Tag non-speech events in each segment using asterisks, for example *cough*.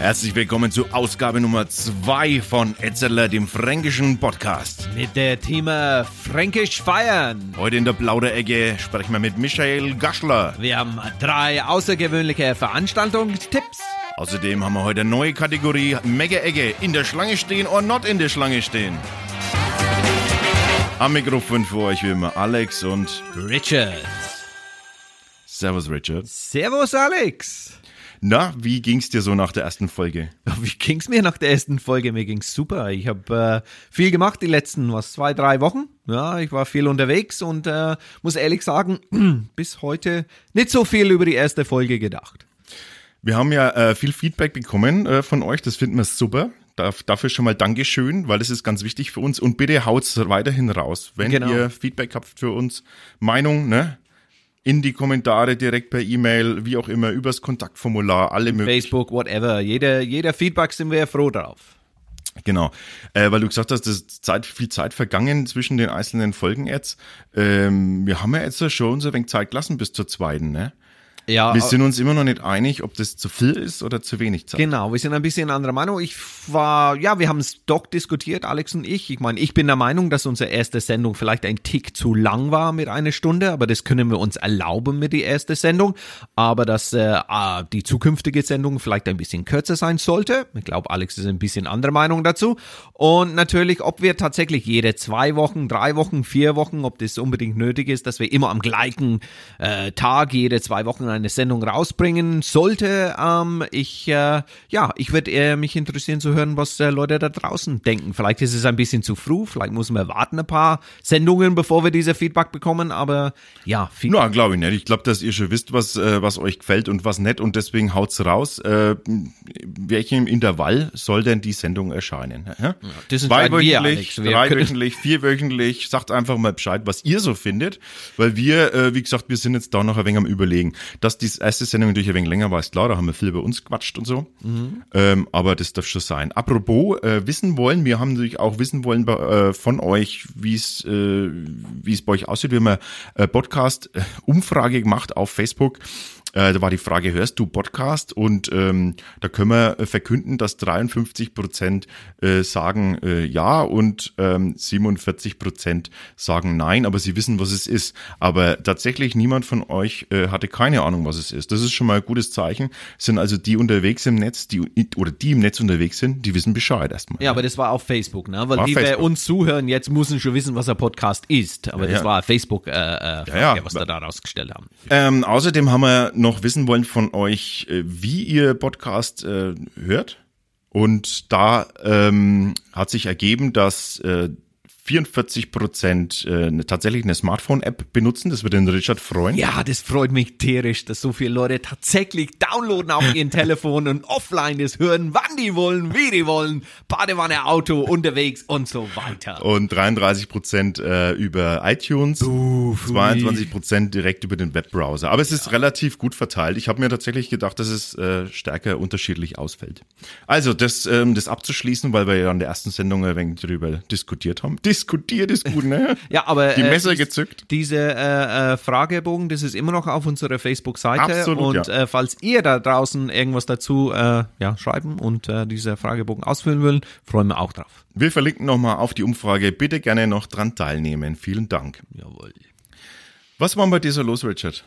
Herzlich willkommen zu Ausgabe Nummer 2 von Etzeler, dem fränkischen Podcast. Mit der Thema Fränkisch feiern. Heute in der Plauderecke sprechen wir mit Michael Gaschler. Wir haben drei außergewöhnliche Veranstaltungstipps. Außerdem haben wir heute eine neue Kategorie Mega-Ecke. In der Schlange stehen oder not in der Schlange stehen. Am Mikrofon für euch wie immer Alex und Richard. Servus Richard. Servus Alex. Na, wie ging's dir so nach der ersten Folge? *laughs* Wie ging's mir nach der ersten Folge? Mir ging's super. Ich habe äh, viel gemacht die letzten, was, zwei, drei Wochen. Ja, ich war viel unterwegs und äh, muss ehrlich sagen, *clears throat* bis heute nicht so viel über die erste Folge gedacht. Wir haben ja äh, viel Feedback bekommen äh, von euch, das finden wir super. Dafür schon mal Dankeschön, weil das ist ganz wichtig für uns. Und bitte haut's weiterhin raus. Wenn Genau. ihr Feedback habt für uns, Meinung, ne? In die Kommentare direkt per E-Mail, wie auch immer, übers Kontaktformular, alle möglichen. Facebook, whatever. Jeder, jeder Feedback sind wir froh drauf. Genau, äh, weil du gesagt hast, es ist Zeit, viel Zeit vergangen zwischen den einzelnen Folgen jetzt. Ähm, wir haben ja jetzt schon uns ein wenig Zeit gelassen bis zur zweiten, ne? Ja, Wir sind uns immer noch nicht einig, ob das zu viel ist oder zu wenig Zeit. Genau, wir sind ein bisschen anderer Meinung. Ich war, ja, wir haben es doch diskutiert, Alex und ich. Ich meine, ich bin der Meinung, dass unsere erste Sendung vielleicht ein Tick zu lang war mit einer Stunde, aber das können wir uns erlauben mit der ersten Sendung. Aber dass äh, ah, die zukünftige Sendung vielleicht ein bisschen kürzer sein sollte. Ich glaube, Alex ist ein bisschen anderer Meinung dazu. Und natürlich, ob wir tatsächlich jede zwei Wochen, drei Wochen, vier Wochen, ob das unbedingt nötig ist, dass wir immer am gleichen äh, Tag jede zwei Wochen eine Sendung rausbringen sollte. Ähm, ich, äh, ja, ich würde äh, mich interessieren zu hören, was äh, Leute da draußen denken. Vielleicht ist es ein bisschen zu früh, vielleicht müssen wir warten ein paar Sendungen, bevor wir diese Feedback bekommen, aber ja, viel, Na, glaube ich nicht. Ich glaube, dass ihr schon wisst, was, äh, was euch gefällt und was nicht und deswegen haut's raus. Äh, welchem Intervall soll denn die Sendung erscheinen? Ja? wir, Zweiwöchentlich, dreiwöchentlich, vierwöchentlich. Sagt einfach mal Bescheid, was ihr so findet, weil wir, äh, wie gesagt, wir sind jetzt da noch ein wenig am überlegen. Dass die erste Sendung natürlich ein wenig länger war, ist klar, da haben wir viel über uns gequatscht und so. Ähm, aber das darf schon sein. Apropos äh, wissen wollen, wir haben natürlich auch wissen wollen bei, äh, von euch, wie es äh, wie es bei euch aussieht. Wir haben eine äh, Podcast-Umfrage gemacht auf Facebook. Äh, da war die Frage, hörst du Podcast? Und ähm, da können wir verkünden, dass 53 Prozent äh, sagen äh, ja und ähm, 47 Prozent sagen nein, aber sie wissen, was es ist. Aber tatsächlich niemand von euch äh, hatte keine Ahnung, was es ist. Das ist schon mal ein gutes Zeichen. Es sind also die unterwegs im Netz, die oder die im Netz unterwegs sind, die wissen Bescheid erstmal. Ja, aber das war auf Facebook, ne? Weil War die, Facebook. uns zuhören, jetzt müssen schon wissen, was ein Podcast ist. Aber Ja, das ja. war Facebook, äh, äh, Frage, ja. was wir da rausgestellt haben. Ähm, außerdem haben wir noch wissen wollen von euch, äh, wie ihr Podcast äh, hört. Und da ähm, hat sich ergeben, dass äh, 44 Prozent äh, eine- tatsächlich eine Smartphone-App benutzen. Das wird den Richard freuen. Ja, das freut mich tierisch, dass so viele Leute tatsächlich downloaden auf ihren Telefon und offline das hören, wann die wollen, wie die wollen, Badewanne, Auto, unterwegs und so weiter. Und 33 Prozent äh, über iTunes, 22 Prozent direkt über den Webbrowser. Aber es ist relativ gut verteilt. Ich habe mir tatsächlich gedacht, dass es äh, stärker unterschiedlich ausfällt. Also das, ähm, das abzuschließen, weil wir ja in der ersten Sendung ein wenig darüber diskutiert haben. Diskutiert ist gut, ne? *laughs* Ja, aber Die äh, Messer dies- gezückt. Diese äh, äh, Fragebogen, das ist immer noch auf unserer Facebook-Seite Absolut, und ja. äh, falls ihr da draußen irgendwas dazu äh, ja, schreiben und äh, diese Fragebogen ausfüllen wollen, freuen wir auch drauf. Wir verlinken nochmal auf die Umfrage. Bitte gerne noch dran teilnehmen. Vielen Dank. Jawohl. Was war denn bei dir so los, Richard?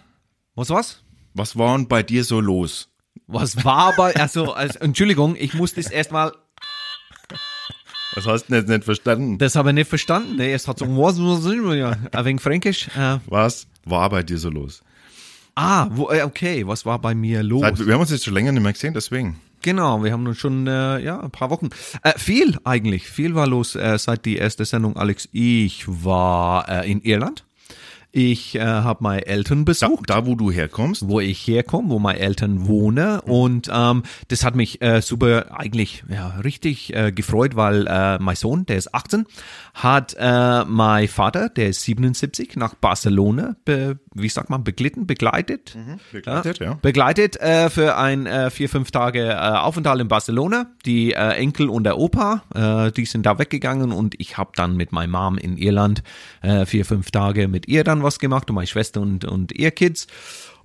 Was was? Was war denn bei dir so los? Was war bei, also, also Entschuldigung, ich muss das erstmal, Was hast du denn jetzt nicht verstanden? das habe ich nicht verstanden. Ne? Es hat so, was, was, was, ja, ein wenig fränkisch. Äh, Was war bei dir so los? ah, wo, äh, okay, was war bei mir los? Seit, wir haben uns jetzt schon länger nicht mehr gesehen, deswegen. Genau, wir haben nun schon äh, ja ein paar Wochen. Äh, viel eigentlich, viel war los äh, seit die erste Sendung, Alex. Ich war äh, in Irland. Ich äh, habe meine Eltern Da, besucht. da, wo du herkommst. wo ich herkomme, wo meine Eltern wohnen. Und ähm, das hat mich äh, super eigentlich ja, richtig äh, gefreut, weil äh, mein Sohn, der ist 18, hat äh, mein Vater, der ist 77, nach Barcelona, be, wie sagt man, beglitten, begleitet. begleitet, ja. Begleitet äh, für ein äh, vier, fünf Tage äh, Aufenthalt in Barcelona. Die äh, Enkel und der Opa, äh, die sind da weggegangen und ich habe dann mit meiner Mom in Irland äh, vier, fünf Tage mit ihr dann was gemacht und meine Schwester und, und ihr Kids.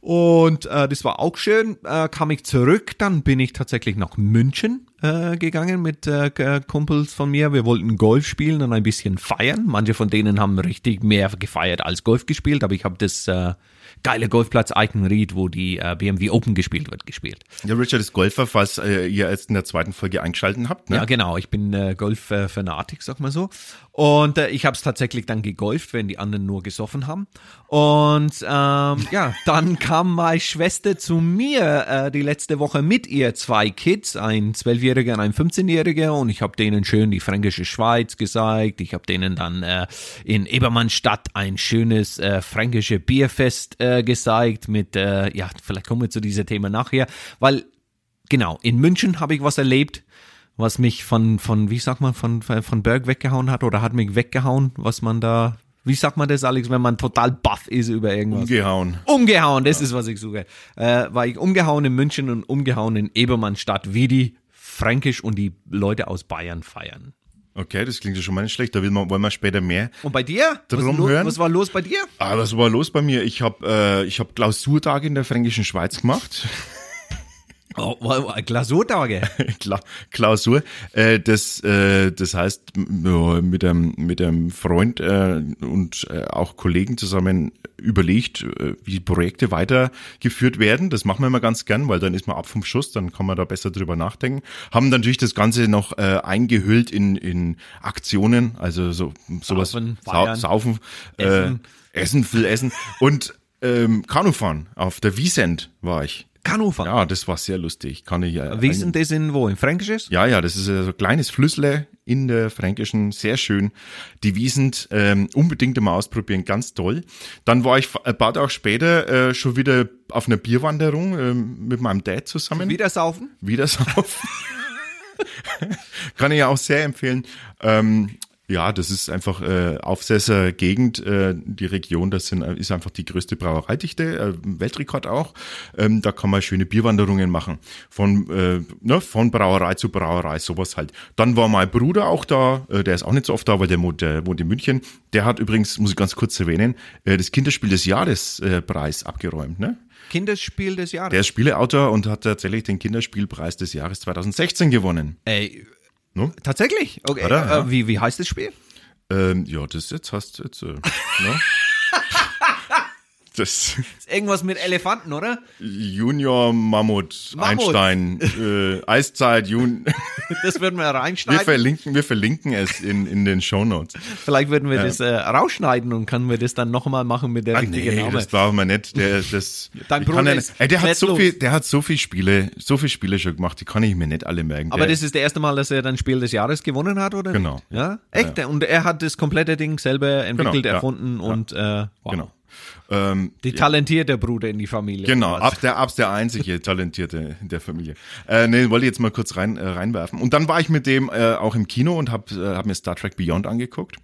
Und äh, das war auch schön. Äh, kam ich zurück, dann bin ich tatsächlich nach München äh, gegangen mit äh, Kumpels von mir. Wir wollten Golf spielen und ein bisschen feiern. Manche von denen haben richtig mehr gefeiert als Golf gespielt, aber ich habe das äh, geile Golfplatz Eichenried, wo die äh, BMW Open gespielt wird, gespielt. Ja, Richard ist Golfer, falls äh, ihr jetzt in der zweiten Folge eingeschaltet habt. Ne? Ja, genau. Ich bin äh, Golf-Fanatik, sag mal so. Und äh, ich habe es tatsächlich dann gegolft, wenn die anderen nur gesoffen haben. Und ähm, ja, *laughs* dann kam meine Schwester zu mir äh, die letzte Woche mit ihr zwei Kids, ein Zwölfjähriger und ein 15-Jähriger. Und ich habe denen schön die fränkische Schweiz gezeigt. Ich habe denen dann äh, in Ebermannstadt ein schönes äh, fränkische Bierfest äh, gezeigt mit, äh, ja, vielleicht kommen wir zu diesem Thema nachher, weil genau, in München habe ich was erlebt, was mich von, von, wie sagt man, von, von Berg weggehauen hat oder hat mich weggehauen, was man da, wie sagt man das, Alex, wenn man total baff ist über irgendwas? Umgehauen. Umgehauen, das ja. ist, was ich suche. Äh, war ich umgehauen in München und umgehauen in Ebermannstadt, wie die Fränkisch und die Leute aus Bayern feiern. Okay, das klingt ja schon mal nicht schlecht. Da will man, wollen wir später mehr. Und bei dir? Drum was, hören. was war los bei dir? Ah, was war los bei mir? Ich habe äh, ich hab Klausurtage in der Fränkischen Schweiz gemacht. Oh, Klausurtage. Kla Klausur. Äh, das, äh, das heißt, mit einem, mit einem Freund äh, und äh, auch Kollegen zusammen überlegt, äh, wie Projekte weitergeführt werden. Das machen wir immer ganz gern, weil dann ist man ab vom Schuss, dann kann man da besser drüber nachdenken. Haben natürlich das Ganze noch äh, eingehüllt in, in Aktionen, also so sowas Saufen, Sau Saufen Essen. Äh, Essen, viel Essen. Und ähm, Kanufahren auf der Wiesent war ich. Kanufahren? Ja, das war sehr lustig. Kann ich ja. Wie ist denn das in wo? Im Fränkisches? Ja, ja, das ist so ein kleines Flüssle in der Fränkischen, sehr schön. Die Wiesen ähm, unbedingt immer ausprobieren, ganz toll. Dann war ich ein paar Tage später äh, schon wieder auf einer Bierwanderung äh, mit meinem Dad zusammen. Wieder saufen? Wieder saufen. *laughs* Kann ich ja auch sehr empfehlen. Ähm, ja, das ist einfach äh, Aufsässer Gegend, äh, die Region, das sind, ist einfach die größte Brauereidichte, äh, Weltrekord auch. Ähm, da kann man schöne Bierwanderungen machen. Von, äh, ne, von Brauerei zu Brauerei, sowas halt. Dann war mein Bruder auch da, äh, der ist auch nicht so oft da, weil der wohnt, der wohnt in München. Der hat übrigens, muss ich ganz kurz erwähnen, äh, das Kinderspiel des Jahres äh, Preis abgeräumt, ne? Kinderspiel des Jahres. Der ist Spieleautor und hat tatsächlich den Kinderspielpreis des Jahres 2016 gewonnen. Ey, No? Tatsächlich? Okay. Oder, äh, ja. wie, wie heißt das Spiel? Ähm, ja, das jetzt hast du jetzt. Äh, *laughs* ne? Das ist irgendwas mit Elefanten, oder? Junior Mammut, Mammut. Einstein, äh, Eiszeit, Jun. *laughs* Das würden wir Wir reinschneiden. verlinken, wir verlinken es in, in den Shownotes. Vielleicht würden wir Ja. das äh, rausschneiden und können wir das dann nochmal machen mit der Ah, richtigen nee, Name. das brauchen wir nicht. Der, das, *laughs* Dein Bruder ja ist ey, der hat so viel, der hat so viel Spiele, so viel Spiele schon gemacht, die kann ich mir nicht alle merken. Aber der, das ist das erste Mal, dass er dann Spiel des Jahres gewonnen hat, oder? Genau. Nicht? Ja? Echt? Und er hat das komplette Ding selber entwickelt, Genau, ja. erfunden und äh, wow. genau. Ähm, Die talentierte Bruder in die Familie. Genau, ab der, ab der einzige *laughs* Talentierte in der Familie. Äh, nee, wollte ich jetzt mal kurz rein, äh, reinwerfen. Und dann war ich mit dem äh, auch im Kino und habe äh, hab mir Star Trek Beyond angeguckt.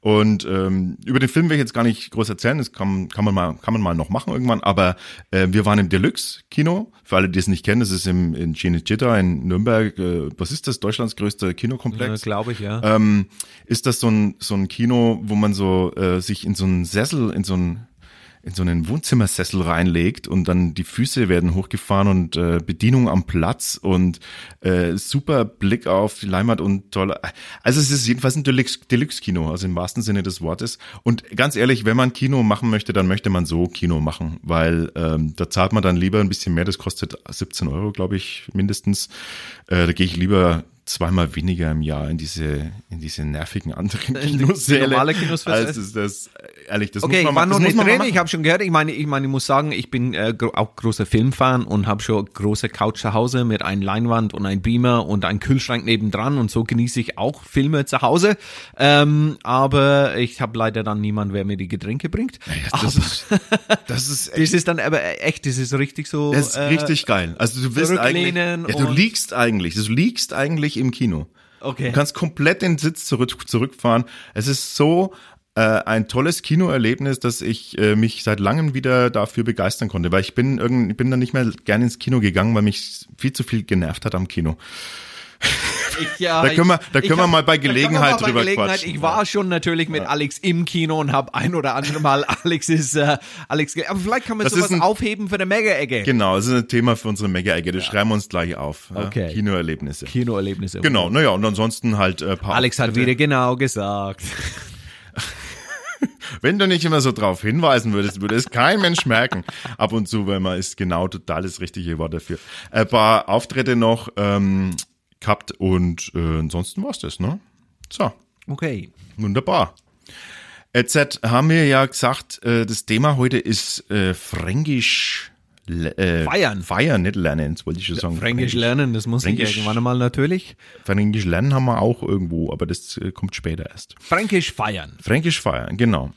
Und ähm, über den Film will ich jetzt gar nicht groß erzählen, das kann, kann, man, mal, kann man mal noch machen irgendwann. Aber äh, wir waren im Deluxe-Kino. Für alle, die es nicht kennen, das ist im, in Cinecittà in Nürnberg. Äh, was ist das? Deutschlands größter Kinokomplex? Glaube ich, ja. ähm, ist das so ein, so ein Kino, wo man so äh, sich in so einen Sessel, in so einen in so einen Wohnzimmersessel reinlegt und dann die Füße werden hochgefahren und äh, Bedienung am Platz und äh, super Blick auf die Leinwand und tolle. Also es ist jedenfalls ein Deluxe- Deluxe-Kino, also im wahrsten Sinne des Wortes. Und ganz ehrlich, wenn man Kino machen möchte, dann möchte man so Kino machen, weil ähm, da zahlt man dann lieber ein bisschen mehr. Das kostet 17 Euro, glaube ich, mindestens. Äh, da gehe ich lieber zweimal weniger im Jahr in diese in diese nervigen anderen Kinosäle. normale Kinos als ist das ehrlich, das Okay, muss ich man war ma- noch nicht man mal drin, ich habe schon gehört, ich meine, ich meine, ich muss sagen, ich bin äh, auch großer Filmfan und habe schon große Couch zu Hause mit einer Leinwand und einem Beamer und einem Kühlschrank nebendran und so genieße ich auch Filme zu Hause. Ähm, aber ich habe leider dann niemand, wer mir die Getränke bringt. Ja, *laughs* das, ist, das ist Das ist dann aber echt, das ist richtig so. Das ist äh, richtig geil. Also du willst eigentlich, ja, du liegst eigentlich, du liegst eigentlich im Kino. Okay. Du kannst komplett den Sitz zurück, zurückfahren. Es ist so äh, ein tolles Kinoerlebnis, dass ich äh, mich seit langem wieder dafür begeistern konnte, weil ich bin irgend, ich bin dann nicht mehr gerne ins Kino gegangen, weil mich viel zu viel genervt hat am Kino. Ich, ja, Da können wir- da können wir hab- mal bei Gelegenheit bei drüber Gelegenheit. quatschen. Ich war schon natürlich mit Alex im Kino und habe ein oder andere Mal *laughs* Alexis, äh, Alex, aber vielleicht kann man Das sowas ein- aufheben für eine Mega-Ecke. Genau, das ist ein Thema für unsere Mega-Ecke. Das schreiben wir uns gleich auf. ja. Okay. Kinoerlebnisse. Kinoerlebnisse. Genau, naja, und ansonsten halt äh, paar Alex hat wieder genau gesagt. *laughs* Wenn du nicht immer so drauf hinweisen würdest, würde es kein Mensch merken. Ab und zu, weil man ist genau total das richtige Wort dafür. Ein paar Auftritte noch ähm, gehabt und äh, ansonsten war's das, ne? So, Okay. wunderbar. Jetzt haben wir ja gesagt, äh, das Thema heute ist äh, Fränkisch äh, Feiern. Feiern, nicht lernen, das wollte ich schon sagen. Fränkisch lernen, das muss ich Fränkisch. irgendwann einmal natürlich. Fränkisch lernen haben wir auch irgendwo, aber das äh, kommt später erst. Fränkisch feiern. Fränkisch feiern, genau.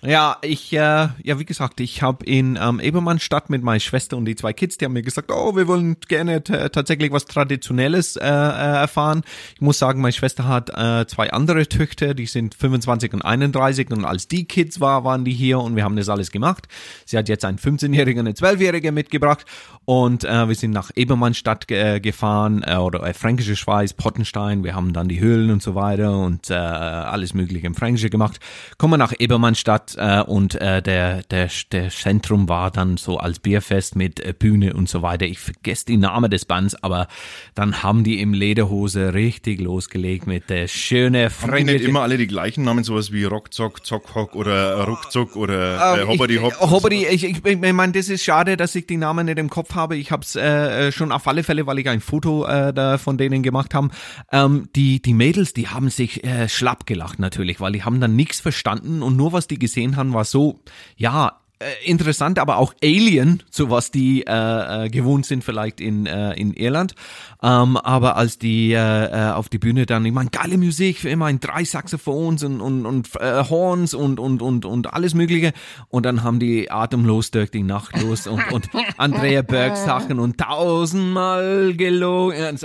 Ja, ich, äh, ja, wie gesagt, ich habe in ähm, Ebermannstadt mit meiner Schwester und die zwei Kids, die haben mir gesagt, oh, wir wollen gerne tatsächlich was Traditionelles äh, äh, erfahren. Ich muss sagen, meine Schwester hat äh, zwei andere Töchter, die sind 25 und 31 und als die Kids war, waren die hier und wir haben das alles gemacht. Sie hat jetzt einen 15-Jährigen und einen 12-Jährigen mitgebracht und äh, wir sind nach Ebermannstadt äh, gefahren äh, oder äh, Fränkische Schweiz, Pottenstein, wir haben dann die Höhlen und so weiter und äh, alles mögliche im Fränkische gemacht. Kommen wir nach Ebermannstadt äh, und äh, der, der, der Zentrum war dann so als Bierfest mit äh, Bühne und so weiter. Ich vergesse die Name des Bands, aber dann haben die im Lederhose richtig losgelegt mit der schöne Haben die nicht immer alle die gleichen Namen, sowas wie Rockzock, Zockhock oder Ruckzuck oder äh, Hobberdi ich, Hopp? Hobberdi, ich, ich, ich meine, das ist schade, dass ich die Namen nicht im Kopf habe. Ich habe es äh, schon auf alle Fälle, weil ich ein Foto äh, da von denen gemacht haben. Ähm, die, die Mädels, die haben sich äh, schlapp gelacht natürlich, weil die haben dann nichts verstanden und nur was die gesehen haben, war so, ja, interessant, aber auch Alien, so was die äh, äh, gewohnt sind vielleicht in, äh, in Irland. Ähm, aber als die äh, äh, auf die Bühne dann, ich meine, geile Musik, immer in drei Saxophons und, und, und äh, Horns und, und, und, und alles mögliche. Und dann haben die atemlos durch die Nacht los und, und Andrea Berg Sachen und tausendmal gelogen.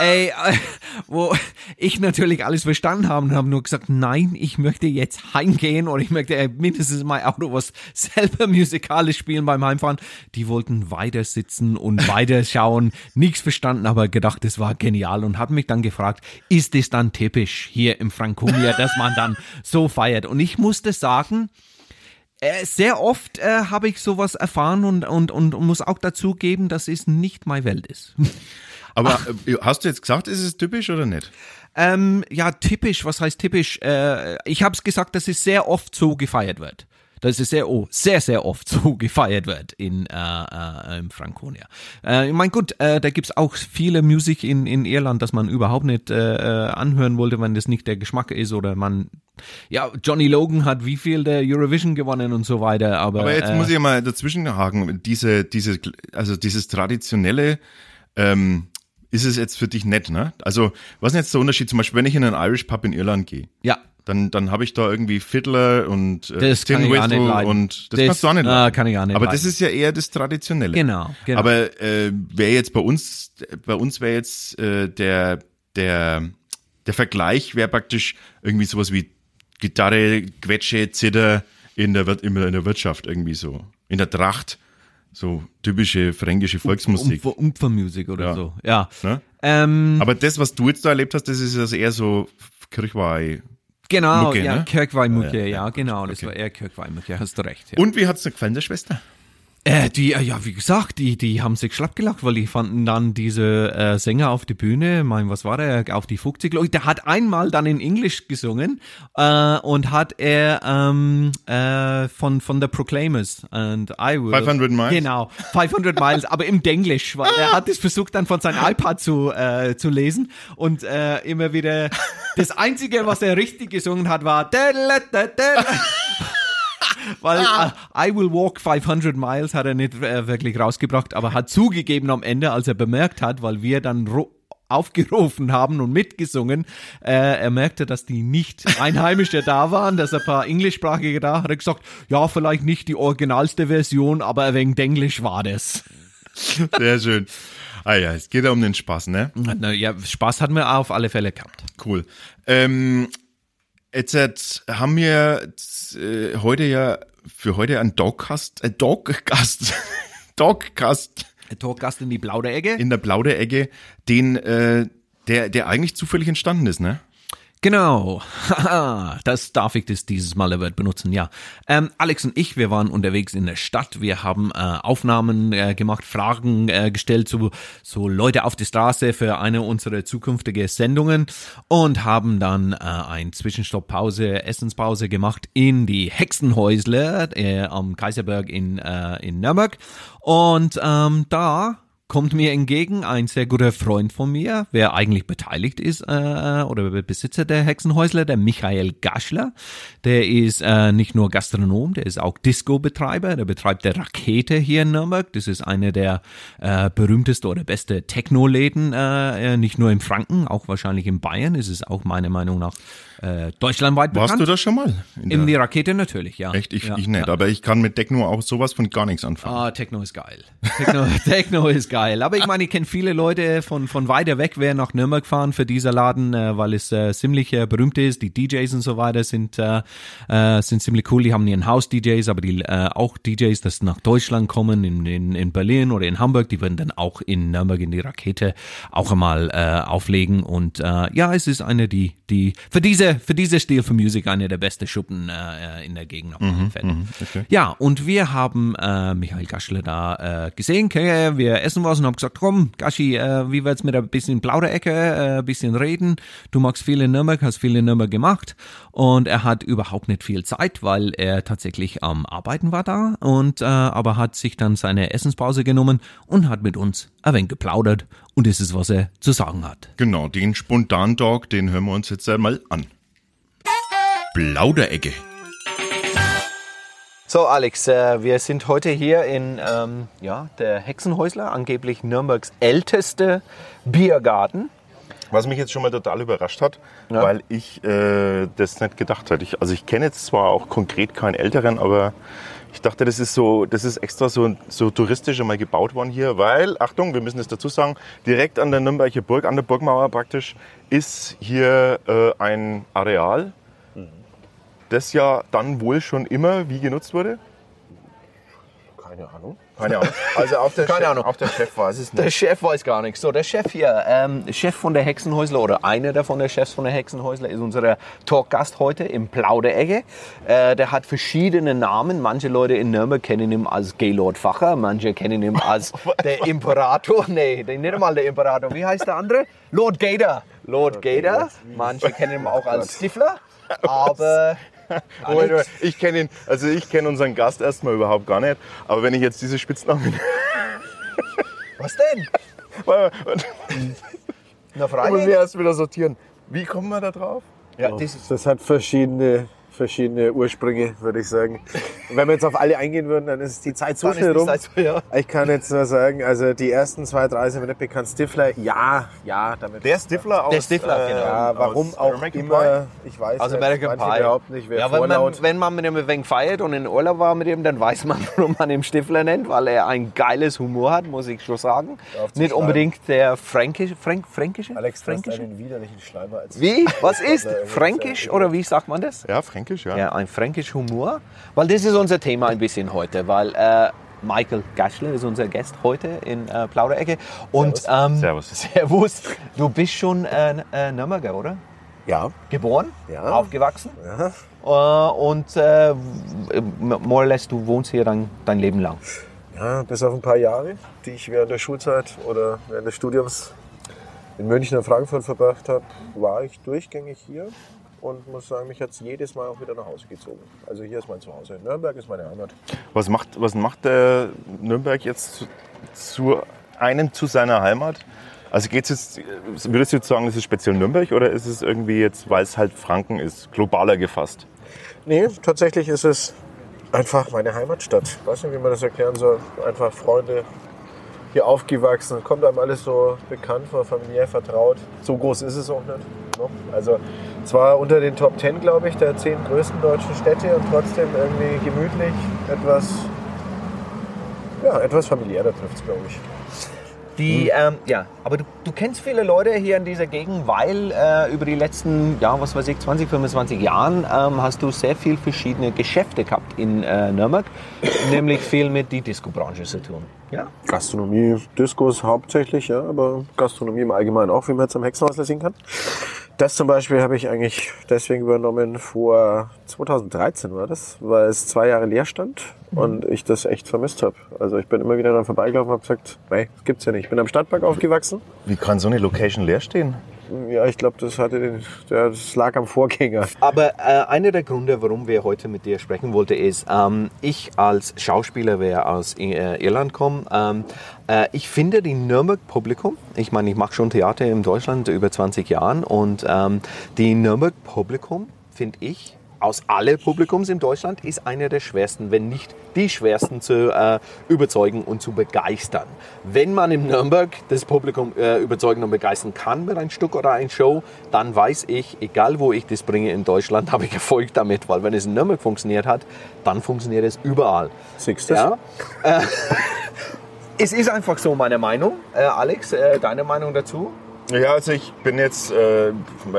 Ey, äh, wo ich natürlich alles verstanden habe und habe nur gesagt, nein, ich möchte jetzt heimgehen oder ich möchte äh, mindestens mein Auto was selber musikalisch spielen beim Heimfahren. Die wollten weiter sitzen und weiter schauen, nichts verstanden, aber gedacht, das war genial und haben mich dann gefragt, ist das dann typisch hier im Franconia, dass man dann so feiert? Und ich musste sagen, äh, sehr oft äh, habe ich sowas erfahren und, und, und muss auch dazu geben, dass es nicht meine Welt ist. Aber äh, hast du jetzt gesagt, ist es typisch oder nicht? Ähm, ja, typisch, was heißt typisch? Äh, ich habe es gesagt, dass es sehr oft so gefeiert wird. Dass es sehr, oh, sehr, sehr oft *laughs* so gefeiert wird in äh, äh, im Franconia. Äh, ich mein gut, äh, da gibt's auch viele Musik in, in Irland, dass man überhaupt nicht äh, äh, anhören wollte, wenn das nicht der Geschmack ist oder man ja, Johnny Logan hat wie viel der Eurovision gewonnen und so weiter, aber, Aber jetzt äh, muss ich mal dazwischen haken. Diese, diese, also dieses traditionelle, ähm, ist es jetzt für dich nett, ne? Also, was ist jetzt der Unterschied? Zum Beispiel, wenn ich in einen Irish Pub in Irland gehe, ja, dann, dann habe ich da irgendwie Fiddler und äh, Das nicht Whistle und das, Das- kannst du auch nicht ah, leiden. kann ich auch nicht Aber das leiden. ist ja eher das Traditionelle. Genau, genau. Aber äh, wäre jetzt bei uns, bei uns wäre jetzt äh, der, der, der Vergleich wäre praktisch irgendwie sowas wie Gitarre, Quetsche, Zither in der, in der Wirtschaft irgendwie so. In der Tracht. So typische fränkische Volksmusik. Umfer, Umfermusik oder Ja. so. Ja. Ne? Ähm, Aber das, was du jetzt da erlebt hast, das ist also eher so Kirchweih. Genau, Mucke, ja, ne? Kirchweihmucke, ja, genau, das war eher Kirchweihmucke, hast du recht. Ja. Und wie hat's dir gefallen, der Schwester? Äh, die, äh, ja, wie gesagt, die, die haben sich schlapp gelacht, weil die fanden dann diese äh, Sänger auf die Bühne, mein, was war der, auf die 50, glaub ich, der hat einmal dann in Englisch gesungen äh, und hat er ähm, äh, von, von The Proclaimers and I will. 500 Miles? Genau, 500 Miles, aber im Denglisch, weil er hat es versucht dann von seinem iPad zu, äh, zu lesen und äh, immer wieder, das Einzige, was er richtig gesungen hat, war weil äh, I Will Walk 500 Miles hat er nicht äh, wirklich rausgebracht, aber hat zugegeben am Ende, als er bemerkt hat, weil wir dann aufgerufen haben und mitgesungen, äh, er merkte, dass die nicht Einheimische da waren, dass ein paar Englischsprachige da, hat er gesagt, ja, vielleicht nicht die originalste Version, aber ein wenig Englisch war das. Sehr schön. Ah ja, es geht ja um den Spaß, ne? Na, ja, Spaß hatten wir auf alle Fälle gehabt. Cool. Ähm, jetzt, jetzt haben wir äh, heute ja für heute einen Dogcast, äh, Dogcast, Dogcast *laughs* Talkgast in die blaue Ecke. in der Plauderecke, den, äh, Der, der eigentlich zufällig entstanden ist, ne? Genau, *laughs* das darf ich das dieses Mal aber benutzen, ja. Ähm, Alex und ich, wir waren unterwegs in der Stadt, wir haben äh, Aufnahmen äh, gemacht, Fragen äh, gestellt zu so Leute auf die Straße für eine unserer zukünftige Sendungen und haben dann äh, ein Zwischenstopp Pause, Essenspause gemacht in die Hexenhäusle äh, am Kaiserberg in, äh, in Nürnberg. Und ähm, da kommt mir entgegen ein sehr guter Freund von mir, wer eigentlich beteiligt ist äh, oder Besitzer der Hexenhäusler, der Michael Gaschler. Der ist äh, nicht nur Gastronom, der ist auch Disco-Betreiber. Der betreibt der Rakete hier in Nürnberg. Das ist eine der äh, berühmteste oder beste Techno-Läden, äh, nicht nur in Franken, auch wahrscheinlich in Bayern. Ist es auch meiner Meinung nach äh, deutschlandweit bekannt. Warst du da schon mal? In, in die Rakete natürlich, ja. Echt? Ich, ja, ich nicht, ja. aber ich kann mit Techno auch sowas von gar nichts anfangen. Ah, Techno ist geil. Techno, *laughs* Techno ist geil. Aber ich meine, ich kenne viele Leute von, von weiter weg, wer nach Nürnberg fahren für dieser Laden, äh, weil es äh, ziemlich äh, berühmt ist. Die DJs und so weiter sind, äh, äh, sind ziemlich cool. Die haben ihren Haus-DJs, aber die äh, auch DJs, das nach Deutschland kommen, in, in, in Berlin oder in Hamburg, die werden dann auch in Nürnberg in die Rakete auch einmal äh, auflegen. Und äh, ja, es ist eine, die, die für diese, für diese Stil für Music eine der besten Schuppen äh, in der Gegend. Auf mhm, mhm, okay. Ja, und wir haben äh, Michael Gaschler da äh, gesehen. Okay, wir essen was und haben gesagt, komm, Gaschi, äh, wie wird's mit ein bisschen Plauderecke, äh, ein bisschen reden? Du magst viel in Nürnberg, hast viel in Nürnberg gemacht. Und er hat überhaupt nicht viel Zeit, weil er tatsächlich am Arbeiten war da und äh, aber hat sich dann seine Essenspause genommen und hat mit uns ein wenig geplaudert und das ist, was er zu sagen hat. Genau, den Spontan-Talk, den hören wir uns jetzt einmal an. Plauderecke. So, Alex, äh, wir sind heute hier in ähm, ja, der Hexenhäusler, angeblich Nürnbergs älteste Biergarten. Was mich jetzt schon mal total überrascht hat, Ja. weil ich äh, das nicht gedacht hätte. Ich, also ich kenne jetzt zwar auch konkret keinen Älteren, aber ich dachte, das ist so, das ist extra so, so touristisch einmal gebaut worden hier, weil, Achtung, wir müssen es dazu sagen, direkt an der Nürnberger Burg, an der Burgmauer praktisch, ist hier äh, ein Areal, das ja dann wohl schon immer wie genutzt wurde. Keine Ahnung. Keine Ahnung. *laughs* Also auch der, Keine Chef, Ahnung. Auch der Chef weiß es Der nicht. Chef weiß gar nichts. So, der Chef hier, ähm, Chef von der Hexenhäusler oder einer davon der Chefs von der Hexenhäusler ist unser Talkgast heute im Plauderecke. Äh, der hat verschiedene Namen. Manche Leute in Nürnberg kennen ihn als Gaylord Facher, manche kennen ihn als *laughs* der Imperator. Nee, der- nicht einmal der Imperator. Wie heißt der andere? Lord Gator. Lord Gator. Manche kennen ihn auch als *laughs* Stifler. Aber ich kenne ihn, also ich kenne unseren Gast erstmal überhaupt gar nicht. Aber wenn ich jetzt diese Spitznamen. *laughs* was denn? Na, muss freilich. ich erst wieder sortieren. Wie kommen wir da drauf? Ja, das Das hat verschiedene, verschiedene Ursprünge, würde ich sagen. Und wenn wir jetzt auf alle eingehen würden, dann ist die Zeit so Dann schnell rum. Zeit so, ja. Ich kann jetzt nur sagen, also die ersten zwei, drei sind mir nicht bekannt. Stifler, ja, ja, damit. Der Stifler aus. Der Stifler, genau. ja, warum auch American immer, ich weiß Also nicht, American Pie. behaupten nicht, wer ja, wenn vorlaut. man, wenn man mit ihm ein wenig feiert und in Urlaub war mit ihm, dann weiß man, *laughs* warum man ihn Stifler nennt, weil er ein geiles Humor hat, muss ich schon sagen. Nicht unbedingt der fränkische, Frank, fränkische? Alex, fränkische? einen widerlichen Schleimer als Wie? *laughs* Was ist? Fränkisch oder wie sagt man das? Ja, fränkisch, ja. Ja, ein fränkisch Humor. Weil das ist unser Thema ein bisschen heute, weil äh, Michael Gaschler ist unser Gast heute in äh, Plauderecke. Und ähm, Servus. *laughs* Servus. Du bist schon äh, äh, Nürnberger, oder? Ja, Geboren? Ja. Aufgewachsen? ja. Äh, und äh, more or less, du wohnst hier dein, dein Leben lang. Ja, bis auf ein paar Jahre, die ich während der Schulzeit oder während des Studiums in München und Frankfurt verbracht habe, war ich durchgängig hier und muss sagen, mich hat es jedes Mal auch wieder nach Hause gezogen. Also hier ist mein Zuhause. Nürnberg ist meine Heimat. Was macht, was macht der Nürnberg jetzt zu, zu einem zu seiner Heimat? Also geht's jetzt, würdest du jetzt sagen, ist es speziell Nürnberg oder ist es irgendwie jetzt, weil es halt Franken ist, globaler gefasst? Nee, tatsächlich ist es einfach meine Heimatstadt. Ich weiß nicht, wie man das erklären soll. Einfach Freunde, hier aufgewachsen, kommt einem alles so bekannt vor, familiär vertraut. So groß ist es auch nicht. Ne? Also zwar unter den Top 10, glaube ich, der zehn größten deutschen Städte und trotzdem irgendwie gemütlich, etwas, ja, etwas familiärer trifft es, glaube ich. Die, ähm, ja, aber du, du kennst viele Leute hier in dieser Gegend, weil äh, über die letzten, ja, was weiß ich, 20, 25 Jahren ähm, hast du sehr viel verschiedene Geschäfte gehabt in äh, Nürnberg, *coughs* nämlich viel mit die Disco-Branche zu tun. Ja? Gastronomie, Diskos hauptsächlich, ja, aber Gastronomie im Allgemeinen auch, wie man jetzt am Hexenhaus sehen kann. Das zum Beispiel habe ich eigentlich deswegen übernommen vor 2013 war das, weil es zwei Jahre leer stand und ich das echt vermisst habe. Also ich bin immer wieder dann vorbeigelaufen und habe gesagt, nee, das gibt's ja nicht. Ich bin am Stadtpark aufgewachsen. Wie kann so eine Location leer stehen? Ja, ich glaube, das hatte den, das lag am Vorgänger. Aber äh, einer der Gründe, warum wir heute mit dir sprechen wollten, ist, ähm, ich als Schauspieler, wer aus äh, Irland komme, ähm, äh, ich finde die Nürnberg-Publikum, ich meine, ich mache schon Theater in Deutschland über 20 Jahren und ähm, die Nürnberg-Publikum, finde ich, aus alle Publikums in Deutschland ist einer der schwersten, wenn nicht die schwersten zu äh, überzeugen und zu begeistern. Wenn man in Nürnberg das Publikum äh, überzeugen und begeistern kann mit einem Stück oder einer Show, dann weiß ich, egal wo ich das bringe in Deutschland, *laughs* habe ich Erfolg damit, weil wenn es in Nürnberg funktioniert hat, dann funktioniert es überall. Siehst du? Ja? *laughs* Äh, *laughs* es ist einfach so meine Meinung. Äh, Alex, äh, deine Meinung dazu? Ja, also ich bin jetzt, äh,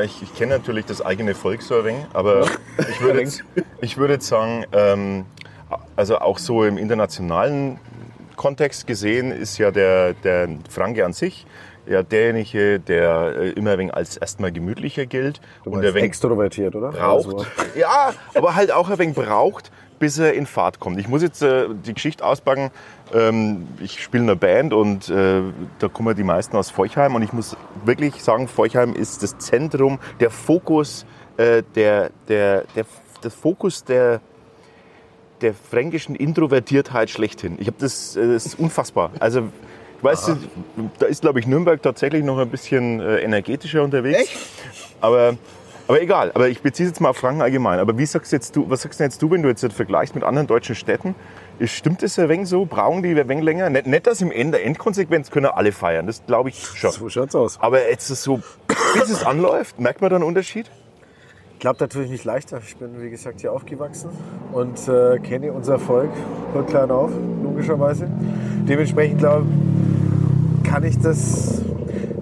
ich, ich kenne natürlich das eigene Volk so ein wenig, aber *laughs* ich würde jetzt, ich würde jetzt sagen, ähm, also auch so im internationalen Kontext gesehen ist ja der, der Franke an sich ja derjenige, der äh, immer ein wenig als erstmal gemütlicher gilt Du und ein wenig extrovertiert, oder? braucht. Also, Ja, aber halt auch ein wenig braucht, bis er in Fahrt kommt. Ich muss jetzt äh, die Geschichte auspacken. Ähm, ich spiele in einer Band und äh, da kommen die meisten aus Forchheim und ich muss wirklich sagen, Forchheim ist das Zentrum, der Fokus, äh, der, der, der, der Fokus der, der fränkischen Introvertiertheit schlechthin. Ich habe das, äh, das ist unfassbar. Also Weißt du, da ist, glaube ich, Nürnberg tatsächlich noch ein bisschen äh, energetischer unterwegs. Echt? Aber, aber egal. Aber ich beziehe es jetzt mal auf Franken allgemein. Aber wie sagst jetzt du, was sagst denn jetzt du, wenn du jetzt vergleichst mit anderen deutschen Städten? Ist, stimmt das ein wenig so? Brauchen die ein wenig länger? Nicht, nicht dass im Ende, Endkonsequenz können alle feiern. Das glaube ich schon. so schaut's aus. Aber jetzt so, bis es anläuft, merkt man da einen Unterschied? Ich glaube natürlich nicht leichter. Ich bin, wie gesagt, hier aufgewachsen und äh, kenne unser Volk von klein auf, logischerweise. Dementsprechend glaube kann ich das,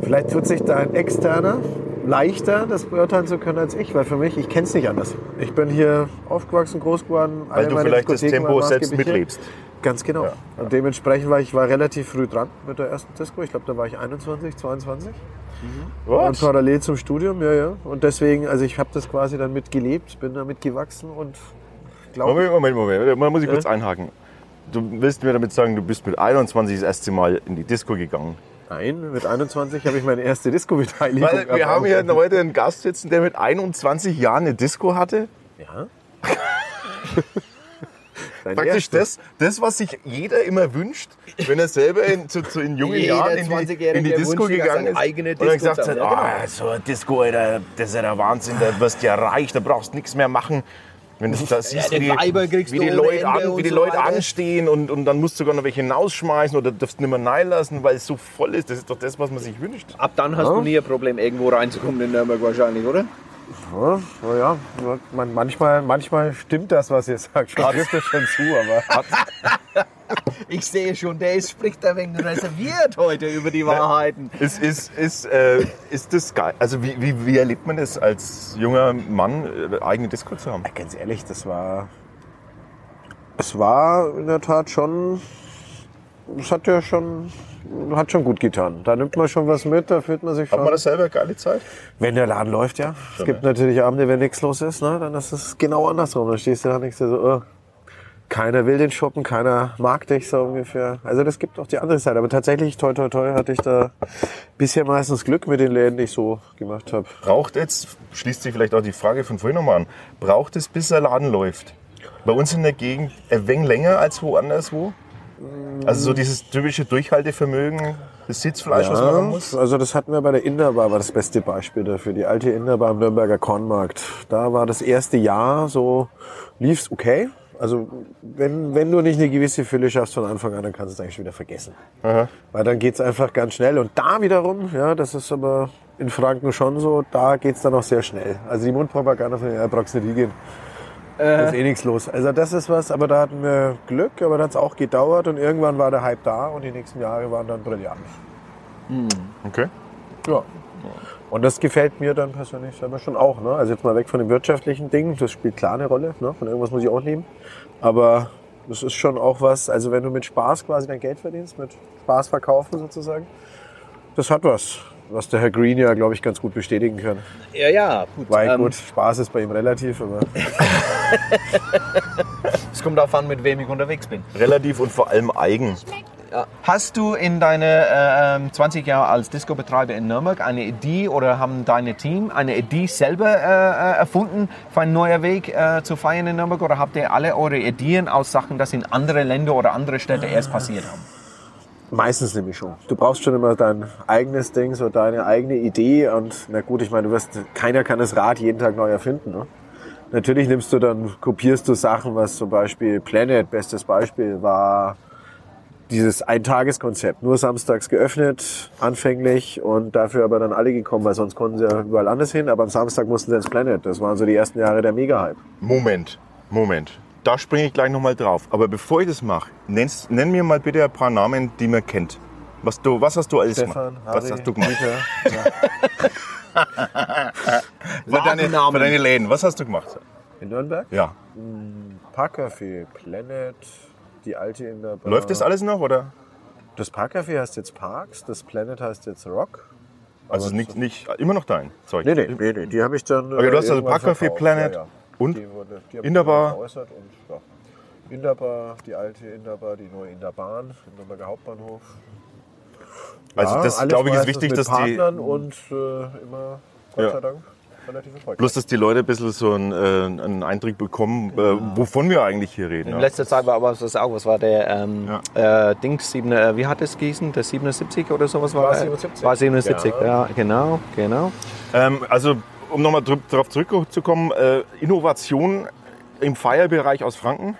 vielleicht tut sich da ein externer leichter, das beurteilen zu können als ich, weil für mich, ich kenne es nicht anders. Ich bin hier aufgewachsen, groß geworden. Weil du vielleicht das Tempo selbst mitlebst. Ganz genau. Ja. Und dementsprechend war ich war relativ früh dran mit der ersten Disco. Ich glaube, da war ich 21, 22. Und Was? parallel zum Studium, ja, ja. Und deswegen, also ich habe das quasi dann mitgelebt, bin damit gewachsen und glaube, Moment, Moment, Moment. Da muss ich kurz einhaken. Du willst mir damit sagen, du bist mit 21 das erste Mal in die Disco gegangen. Nein, mit 21 habe ich meine erste Disco-Beteiligung. Weil wir haben hier heute einen Gast sitzen, der mit 21 Jahren eine Disco hatte. Ja. *laughs* Praktisch das, das, was sich jeder immer wünscht, wenn er selber in, zu, zu in jungen Jeder Jahren in die, 20-Jährige in die Disco wünscht sich gegangen seine ist. eigene und dann Disco gesagt hat. Ja, ah, so eine Disco, Alter, das ist ja der Wahnsinn, da wirst du ja reich, da brauchst du nichts mehr machen. Wenn *laughs* du da siehst, die wie, die, wie die Leute, an, wie die so Leute anstehen und, und dann musst du sogar noch welche hinausschmeißen oder darfst nicht mehr nein lassen, weil es so voll ist. Das ist doch das, was man sich wünscht. Ab dann hast du nie ein Problem, irgendwo reinzukommen in Nürnberg wahrscheinlich, oder? Ja, na ja, man, manchmal, manchmal stimmt das, was ihr sagt. Ich trifft das schon zu, aber Ich sehe schon, der ist, spricht ein wenig reserviert heute über die Wahrheiten. Ist, ist, ist, äh, ist das geil? Also wie, wie, wie erlebt man das als junger Mann, äh, eigene Disco zu haben? ganz ehrlich, das war. Es war in der Tat schon. Es hat ja schon. Hat schon gut getan. Da nimmt man schon was mit, da fühlt man sich schon. Hat man das selber geile Zeit? Wenn der Laden läuft, ja. Es gibt natürlich Abende, wenn nichts los ist, ne? dann ist es genau andersrum. Dann stehst du da nicht so, oh, keiner will den shoppen, keiner mag dich so ungefähr. Also das gibt auch die andere Seite. Aber tatsächlich, toi toi toi, hatte ich da bisher meistens Glück mit den Läden, die ich so gemacht habe. Braucht jetzt, schließt sich vielleicht auch die Frage von vorhin nochmal an, braucht es, bis der Laden läuft? Bei uns in der Gegend ein wenig länger als woanders wo? Also so dieses typische Durchhaltevermögen, das Sitzfleisch, was man haben muss? also das hatten wir bei der Inderbar, war das beste Beispiel dafür. Die alte Inderbar am Nürnberger Kornmarkt. Da war das erste Jahr so, lief's okay. Also wenn, wenn du nicht eine gewisse Fülle schaffst von Anfang an, dann kannst du es eigentlich wieder vergessen. Weil dann geht's einfach ganz schnell. Und da wiederum, ja, das ist aber in Franken schon so, da geht's dann auch sehr schnell. Also die Mundpropaganda von der brauchst du Da ist eh nichts los. Also das ist was, aber da hatten wir Glück, aber da hat's auch gedauert und irgendwann war der Hype da und die nächsten Jahre waren dann brillant. Okay. Ja. Und das gefällt mir dann persönlich selber schon auch. Ne? Also jetzt mal weg von dem wirtschaftlichen Ding, das spielt klar eine Rolle. Ne? Von irgendwas muss ich auch leben. Aber das ist schon auch was, also wenn du mit Spaß quasi dein Geld verdienst, mit Spaß verkaufen sozusagen, das hat was. Was der Herr Green ja, glaube ich, ganz gut bestätigen kann. Ja, ja, gut. Weil Ähm, gut, Spaß ist bei ihm relativ, aber *laughs* Es kommt darauf an, mit wem ich unterwegs bin. Relativ und vor allem eigen. Hast du in deine äh, ähm, 20 Jahre als Disco-Betreiber in Nürnberg eine Idee oder haben deine Team eine Idee selber äh, äh, erfunden für einen neuen Weg äh, zu feiern in Nürnberg oder habt ihr alle eure Ideen aus Sachen, das in andere Länder oder andere Städte erst passiert haben? Meistens nämlich schon. Du brauchst schon immer dein eigenes Ding, so deine eigene Idee und na gut, ich meine, du wirst, keiner kann das Rad jeden Tag neu erfinden. Ne? Natürlich nimmst du dann, kopierst du Sachen, was zum Beispiel Planet, bestes Beispiel, war dieses Eintageskonzept. Nur samstags geöffnet, anfänglich und dafür aber dann alle gekommen, weil sonst konnten sie ja überall anders hin, aber am Samstag mussten sie ins Planet. Das waren so die ersten Jahre der Mega-Hype. Moment, Moment. Da springe ich gleich nochmal drauf. Aber bevor ich das mache, nenn mir mal bitte ein paar Namen, die man kennt. Was, du, was hast du alles Stefan, gemacht? Was Harry, hast du gemacht? Dieter, *laughs* Für deine, für deine Läden, was hast du gemacht? in Nürnberg. Ja. Parkcafé, Planet, die alte in der Bar. Läuft das alles noch, oder? Das Parkcafé heißt jetzt Parks, das Planet heißt jetzt Rock. Also nicht, nicht immer noch dein Zeug? Nee, nee, nee, nee die habe ich dann. Okay, du hast also irgendwann Parkcafé. Planet und Die wurde, die hab in der ich dann Bar? veräußert Und, ja. In der Bar, die alte in der Bar, die neue in der Bahn, im Nürnberger Hauptbahnhof. Also Ja, das glaube ich ist wichtig, mit dass die Partnern und äh, immer, Gott Ja. sei Dank, bloß, dass die Leute ein bisschen so einen, äh, einen Eindruck bekommen, äh, wovon wir eigentlich hier reden. In Ja. letzter Zeit war aber das auch, was war der ähm, äh, Dings, 7, äh, wie hat es gießen? Der 77 oder sowas war War er? 77. War 77, ja, Ja. genau, genau. Ähm, also um nochmal darauf zurückzukommen, äh, Innovation im Feierbereich aus Franken.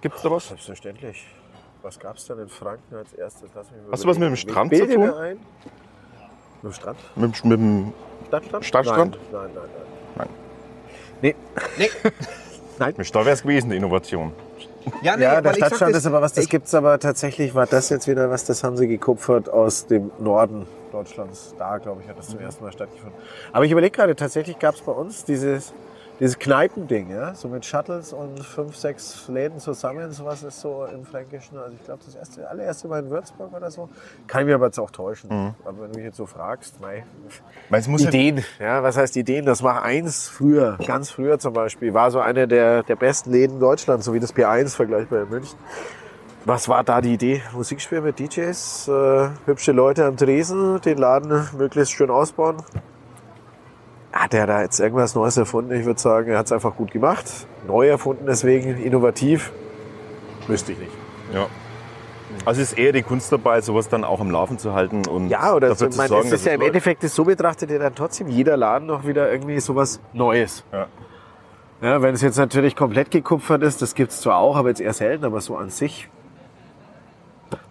Gibt es da was? Selbstverständlich. Was gab es denn in Franken als erstes? Hast du was mit dem. Strand zu tun? ein. Mit dem Strand? Mit, mit dem Stadtstrand? Stadtstrand? Nein, nein, nein. Nein. nein. Nee. *laughs* Nein. Da wäre es gewesen, die Innovation. Ja, nee, Ja, der das- ist aber was, das ich- gibt's aber tatsächlich, war das jetzt wieder was, das haben sie gekupfert aus dem Norden Deutschlands. Da, glaube ich, hat das zum ersten Mal stattgefunden. Aber ich überlege gerade, tatsächlich gab's bei uns dieses, dieses Kneipending, ja, so mit Shuttles und fünf, sechs Läden zusammen, sowas ist so im Fränkischen. Also ich glaube, das erste, allererste war in Würzburg oder so. Kann ich mir aber jetzt auch täuschen. Aber wenn du mich jetzt so fragst, mei, Weil es muss ja, Ideen, ja, was heißt Ideen? Das war eins früher, ganz früher zum Beispiel, war so einer der, der besten Läden Deutschlands, so wie das P1 vergleichbar in München. Was war da die Idee? Musik spielen mit DJs, äh, hübsche Leute am Tresen, den Laden möglichst schön ausbauen. Hat er da jetzt irgendwas Neues erfunden? Ich würde sagen, er hat es einfach gut gemacht. Neu erfunden, deswegen innovativ. Wüsste ich nicht. ja. Also es ist eher die Kunst dabei, sowas dann auch am Laufen zu halten und Ja, oder dafür so, zu ich meine, sorgen, es ist ja im. Endeffekt ist so betrachtet ja dann trotzdem jeder Laden noch wieder irgendwie sowas Neues. Ja. Ja, wenn es jetzt natürlich komplett gekupfert ist, das gibt's zwar auch, aber jetzt eher selten, aber so an sich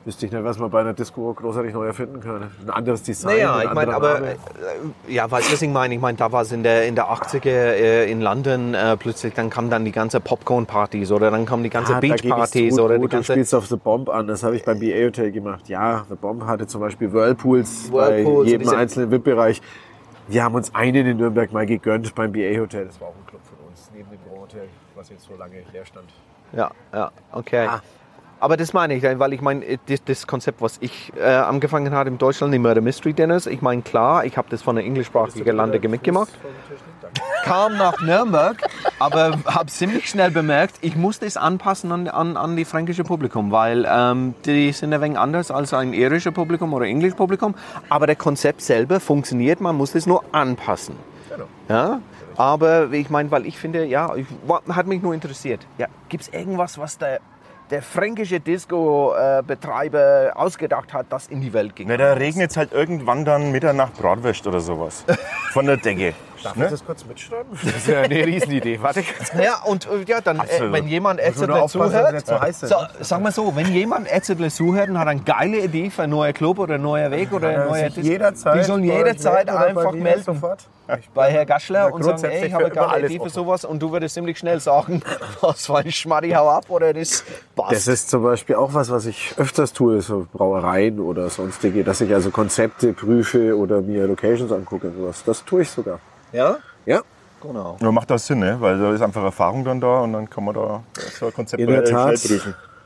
wüsste ich nicht, was man bei einer Disco großartig neu erfinden kann. Ein anderes Design. Naja, ein ich meine, aber Name. äh, ja, du, was ich meine? Ich meine, da war es in der, in der 80er äh, in London äh, plötzlich, dann kamen dann die ganze Popcorn-Partys oder dann kamen die ganze Ah, Beach-Partys oder gut, die du ganze... spielst auf The Bomb an, das habe ich beim BA Hotel gemacht. Ja, The Bomb hatte zum Beispiel Whirlpools, Whirlpools, bei jedem einzelnen VIP-Bereich. Wir haben uns einen in Nürnberg mal gegönnt beim BA Hotel. Das war auch ein Club von uns, neben dem Grand Hotel, was jetzt so lange leer stand. Ja, ja, okay. Ah. Aber das meine ich, weil ich meine, das, das Konzept, was ich äh, angefangen habe in Deutschland, die Murder Mystery Dinners, ich meine, klar, ich habe das von der englischsprachigen Lande mitgemacht, kam nach Nürnberg, aber habe ziemlich schnell bemerkt, ich muss das anpassen an, an, an die fränkische Publikum, weil ähm, die sind ein wenig anders als ein irisches Publikum oder englisches Publikum, aber der Konzept selber funktioniert, man muss es nur anpassen. Genau. Ja, aber ich meine, weil ich finde, ja, ich, hat mich nur interessiert. Ja, gibt es irgendwas, was der, der fränkische Disco-Betreiber ausgedacht hat, das in die Welt ging? Na, da regnet es halt irgendwann dann Mitternacht Bratwurst oder sowas. *laughs* Von der Decke. Darf ich Ne? das kurz mitschreiben? Das ist ja eine *laughs* Riesenidee. Warte. Ja, und äh, ja, dann, äh, wenn jemand dass zuhört, so, ne? sag mal so, wenn jemand Etzedle zuhört und hat eine geile Idee für einen neuen Club oder einen neuen Weg oder einen neuen jederzeit die sollen jederzeit einfach melden. Sofort. bei Herr Gaschler und sagen, ey, ich habe keine alles Idee für sowas und du würdest ziemlich schnell sagen, *laughs* was war ein Schmarri, hau ab oder das passt. Das ist zum Beispiel auch was, was ich öfters tue, so Brauereien oder sonstige, dass ich also Konzepte prüfe oder mir Locations angucke und sowas. Das tue ich sogar. Ja, Ja, genau. Ja, macht das Sinn, ne? weil da ist einfach Erfahrung dann da und dann kann man da so ein Konzept in der Tat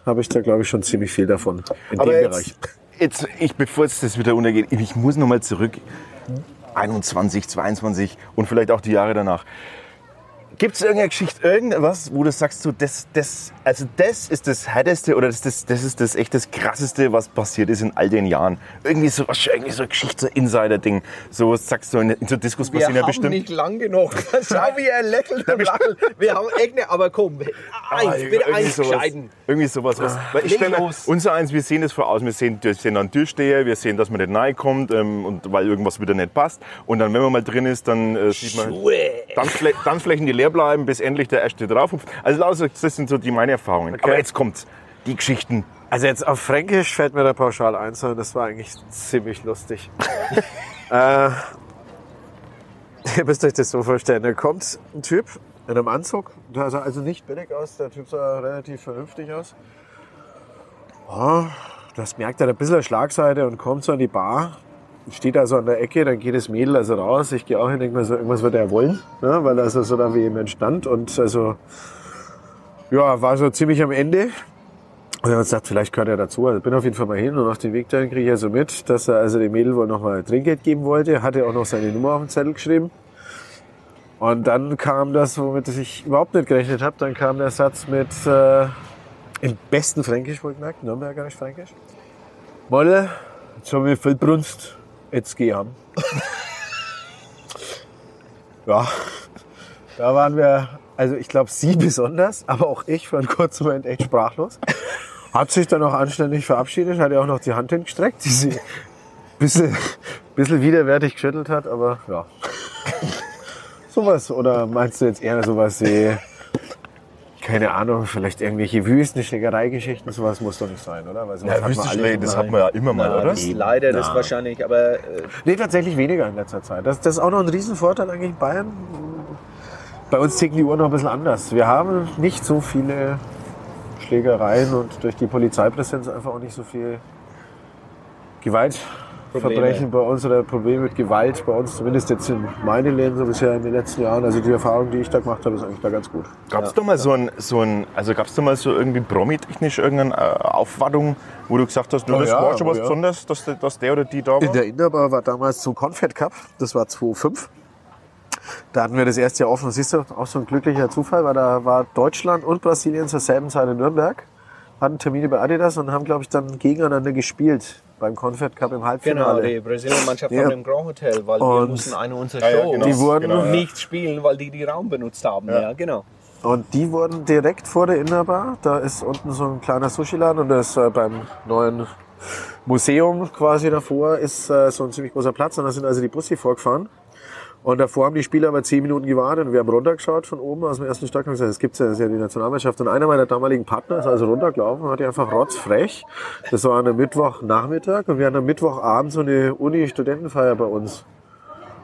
habe ich da, glaube ich, schon ziemlich viel davon in Aber dem jetzt, Bereich. jetzt, ich, bevor jetzt das wieder untergeht, ich muss noch mal zurück. 21, 22 und vielleicht auch die Jahre danach. Gibt es irgendeine Geschichte, irgendwas, wo du sagst, so, das, das, also das ist das Härteste oder das, das, das ist das echt das Krasseste, was passiert ist in all den Jahren? Irgendwie so, was, irgendwie so eine Geschichte, so ein Insider-Ding. So was sagst du, in, in so Diskus Wir passieren ja bestimmt. nicht lang genug. *laughs* Schau, wie er lächelt und lacht. Wir haben echt nicht, aber komm, eins, bitte irgendwie eins sowas, gescheiden. irgendwie sowas. Was, weil ich leg stell mir, los. unser eins, wir sehen das vor aus. Wir sehen, wir sehen einen Türsteher, wir sehen, dass man nicht reinkommt, ähm, und weil irgendwas wieder nicht passt. Und dann, wenn man mal drin ist, dann äh, sieht man Tanzflä Tanzflächen, die leer bleiben, bis endlich der erste drauf. Also das sind so die meine Erfahrungen. Aber jetzt kommt's. Die Geschichten. Also jetzt auf Fränkisch fällt mir da pauschal ein, das war eigentlich ziemlich lustig. *laughs* äh, *laughs* ihr müsst euch das so vorstellen, da kommt ein Typ in einem Anzug, der sah also nicht billig aus, der Typ sah relativ vernünftig aus. Oh, das merkt er ein bisschen Schlagseite und kommt so an die Bar, steht also an der Ecke, dann geht das Mädel also raus, ich gehe auch hin, denke mir so, irgendwas wird er wollen, ne, weil also so da vehement stand und also, ja, war so ziemlich am Ende. Und hat gesagt, vielleicht gehört er dazu. Also bin auf jeden Fall mal hin und auf dem Weg dahin kriege ich also mit, dass er also dem Mädel wohl nochmal Trinkgeld geben wollte. Hatte auch noch seine Nummer auf den Zettel geschrieben. Und dann kam das, womit ich überhaupt nicht gerechnet habe, dann kam der Satz mit, äh, im besten Fränkisch wohlgemerkt, Nürnbergerisch Fränkisch. Molle, jetzt haben wir viel Brunst, jetzt geh haben. ja, da waren wir, also ich glaube Sie *laughs* besonders, aber auch ich für einen kurzen Moment echt sprachlos. Hat sich dann auch anständig verabschiedet, hat ja auch noch die Hand hingestreckt, die sie ein bisschen, bisschen widerwärtig geschüttelt hat, aber ja. Sowas, oder meinst du jetzt eher sowas wie, keine Ahnung, vielleicht irgendwelche Wüstenschlägereigeschichten, sowas muss doch nicht sein, oder? Weil sowas hat man Wüstenschläge, alle- das hat man ja immer mal, oder? Das ist leider das wahrscheinlich, aber äh, Nee, tatsächlich weniger in letzter Zeit. Das, das ist auch noch ein Riesenvorteil eigentlich in Bayern. Bei uns ticken die Uhren noch ein bisschen anders. Wir haben nicht so viele Schlägereien und durch die Polizeipräsenz einfach auch nicht so viel Gewaltverbrechen bei uns oder Probleme mit Gewalt bei uns, zumindest jetzt in meinen Läden so bisher in den letzten Jahren. Also die Erfahrung, die ich da gemacht habe, ist eigentlich da ganz gut. Gab's da mal so ein, so ein, also gab's da mal so irgendwie promi-technisch irgendeine äh, Aufwartung, wo du gesagt hast, du, Oh das ja, war schon oh was ja. Besonderes, dass, der- dass der oder die da war? In der Innerbar war damals zum Confed Cup, das war 2005. Da hatten wir das erste Jahr offen. Siehst du, auch so ein glücklicher Zufall, weil da war Deutschland und Brasilien zur selben Zeit in Nürnberg, hatten Termine bei Adidas und haben, glaube ich, dann gegeneinander gespielt beim Confed Cup im genau, Halbfinale. die Brasilian-Mannschaft Ja. von dem Grand Hotel, weil wir Und- mussten eine unserer Ja, ja, Shows genau. Die wurden- genau, ja. nicht spielen, weil die die Raum benutzt haben. Ja, genau. Und die wurden direkt vor der Innerbar. Da ist unten so ein kleiner Sushi-Laden und das äh, beim neuen Museum quasi davor ist äh, so ein ziemlich großer Platz. Und da sind also die Busse vorgefahren. Und davor haben die Spieler aber zehn Minuten gewartet und wir haben runtergeschaut von oben aus dem ersten Stock und gesagt, das gibt's ja, das ist ja die Nationalmannschaft. Und einer meiner damaligen Partner ist also runtergelaufen und hat die einfach rotzfrech. Das war an einem Mittwochnachmittag und wir hatten am Mittwochabend so eine Uni-Studentenfeier bei uns.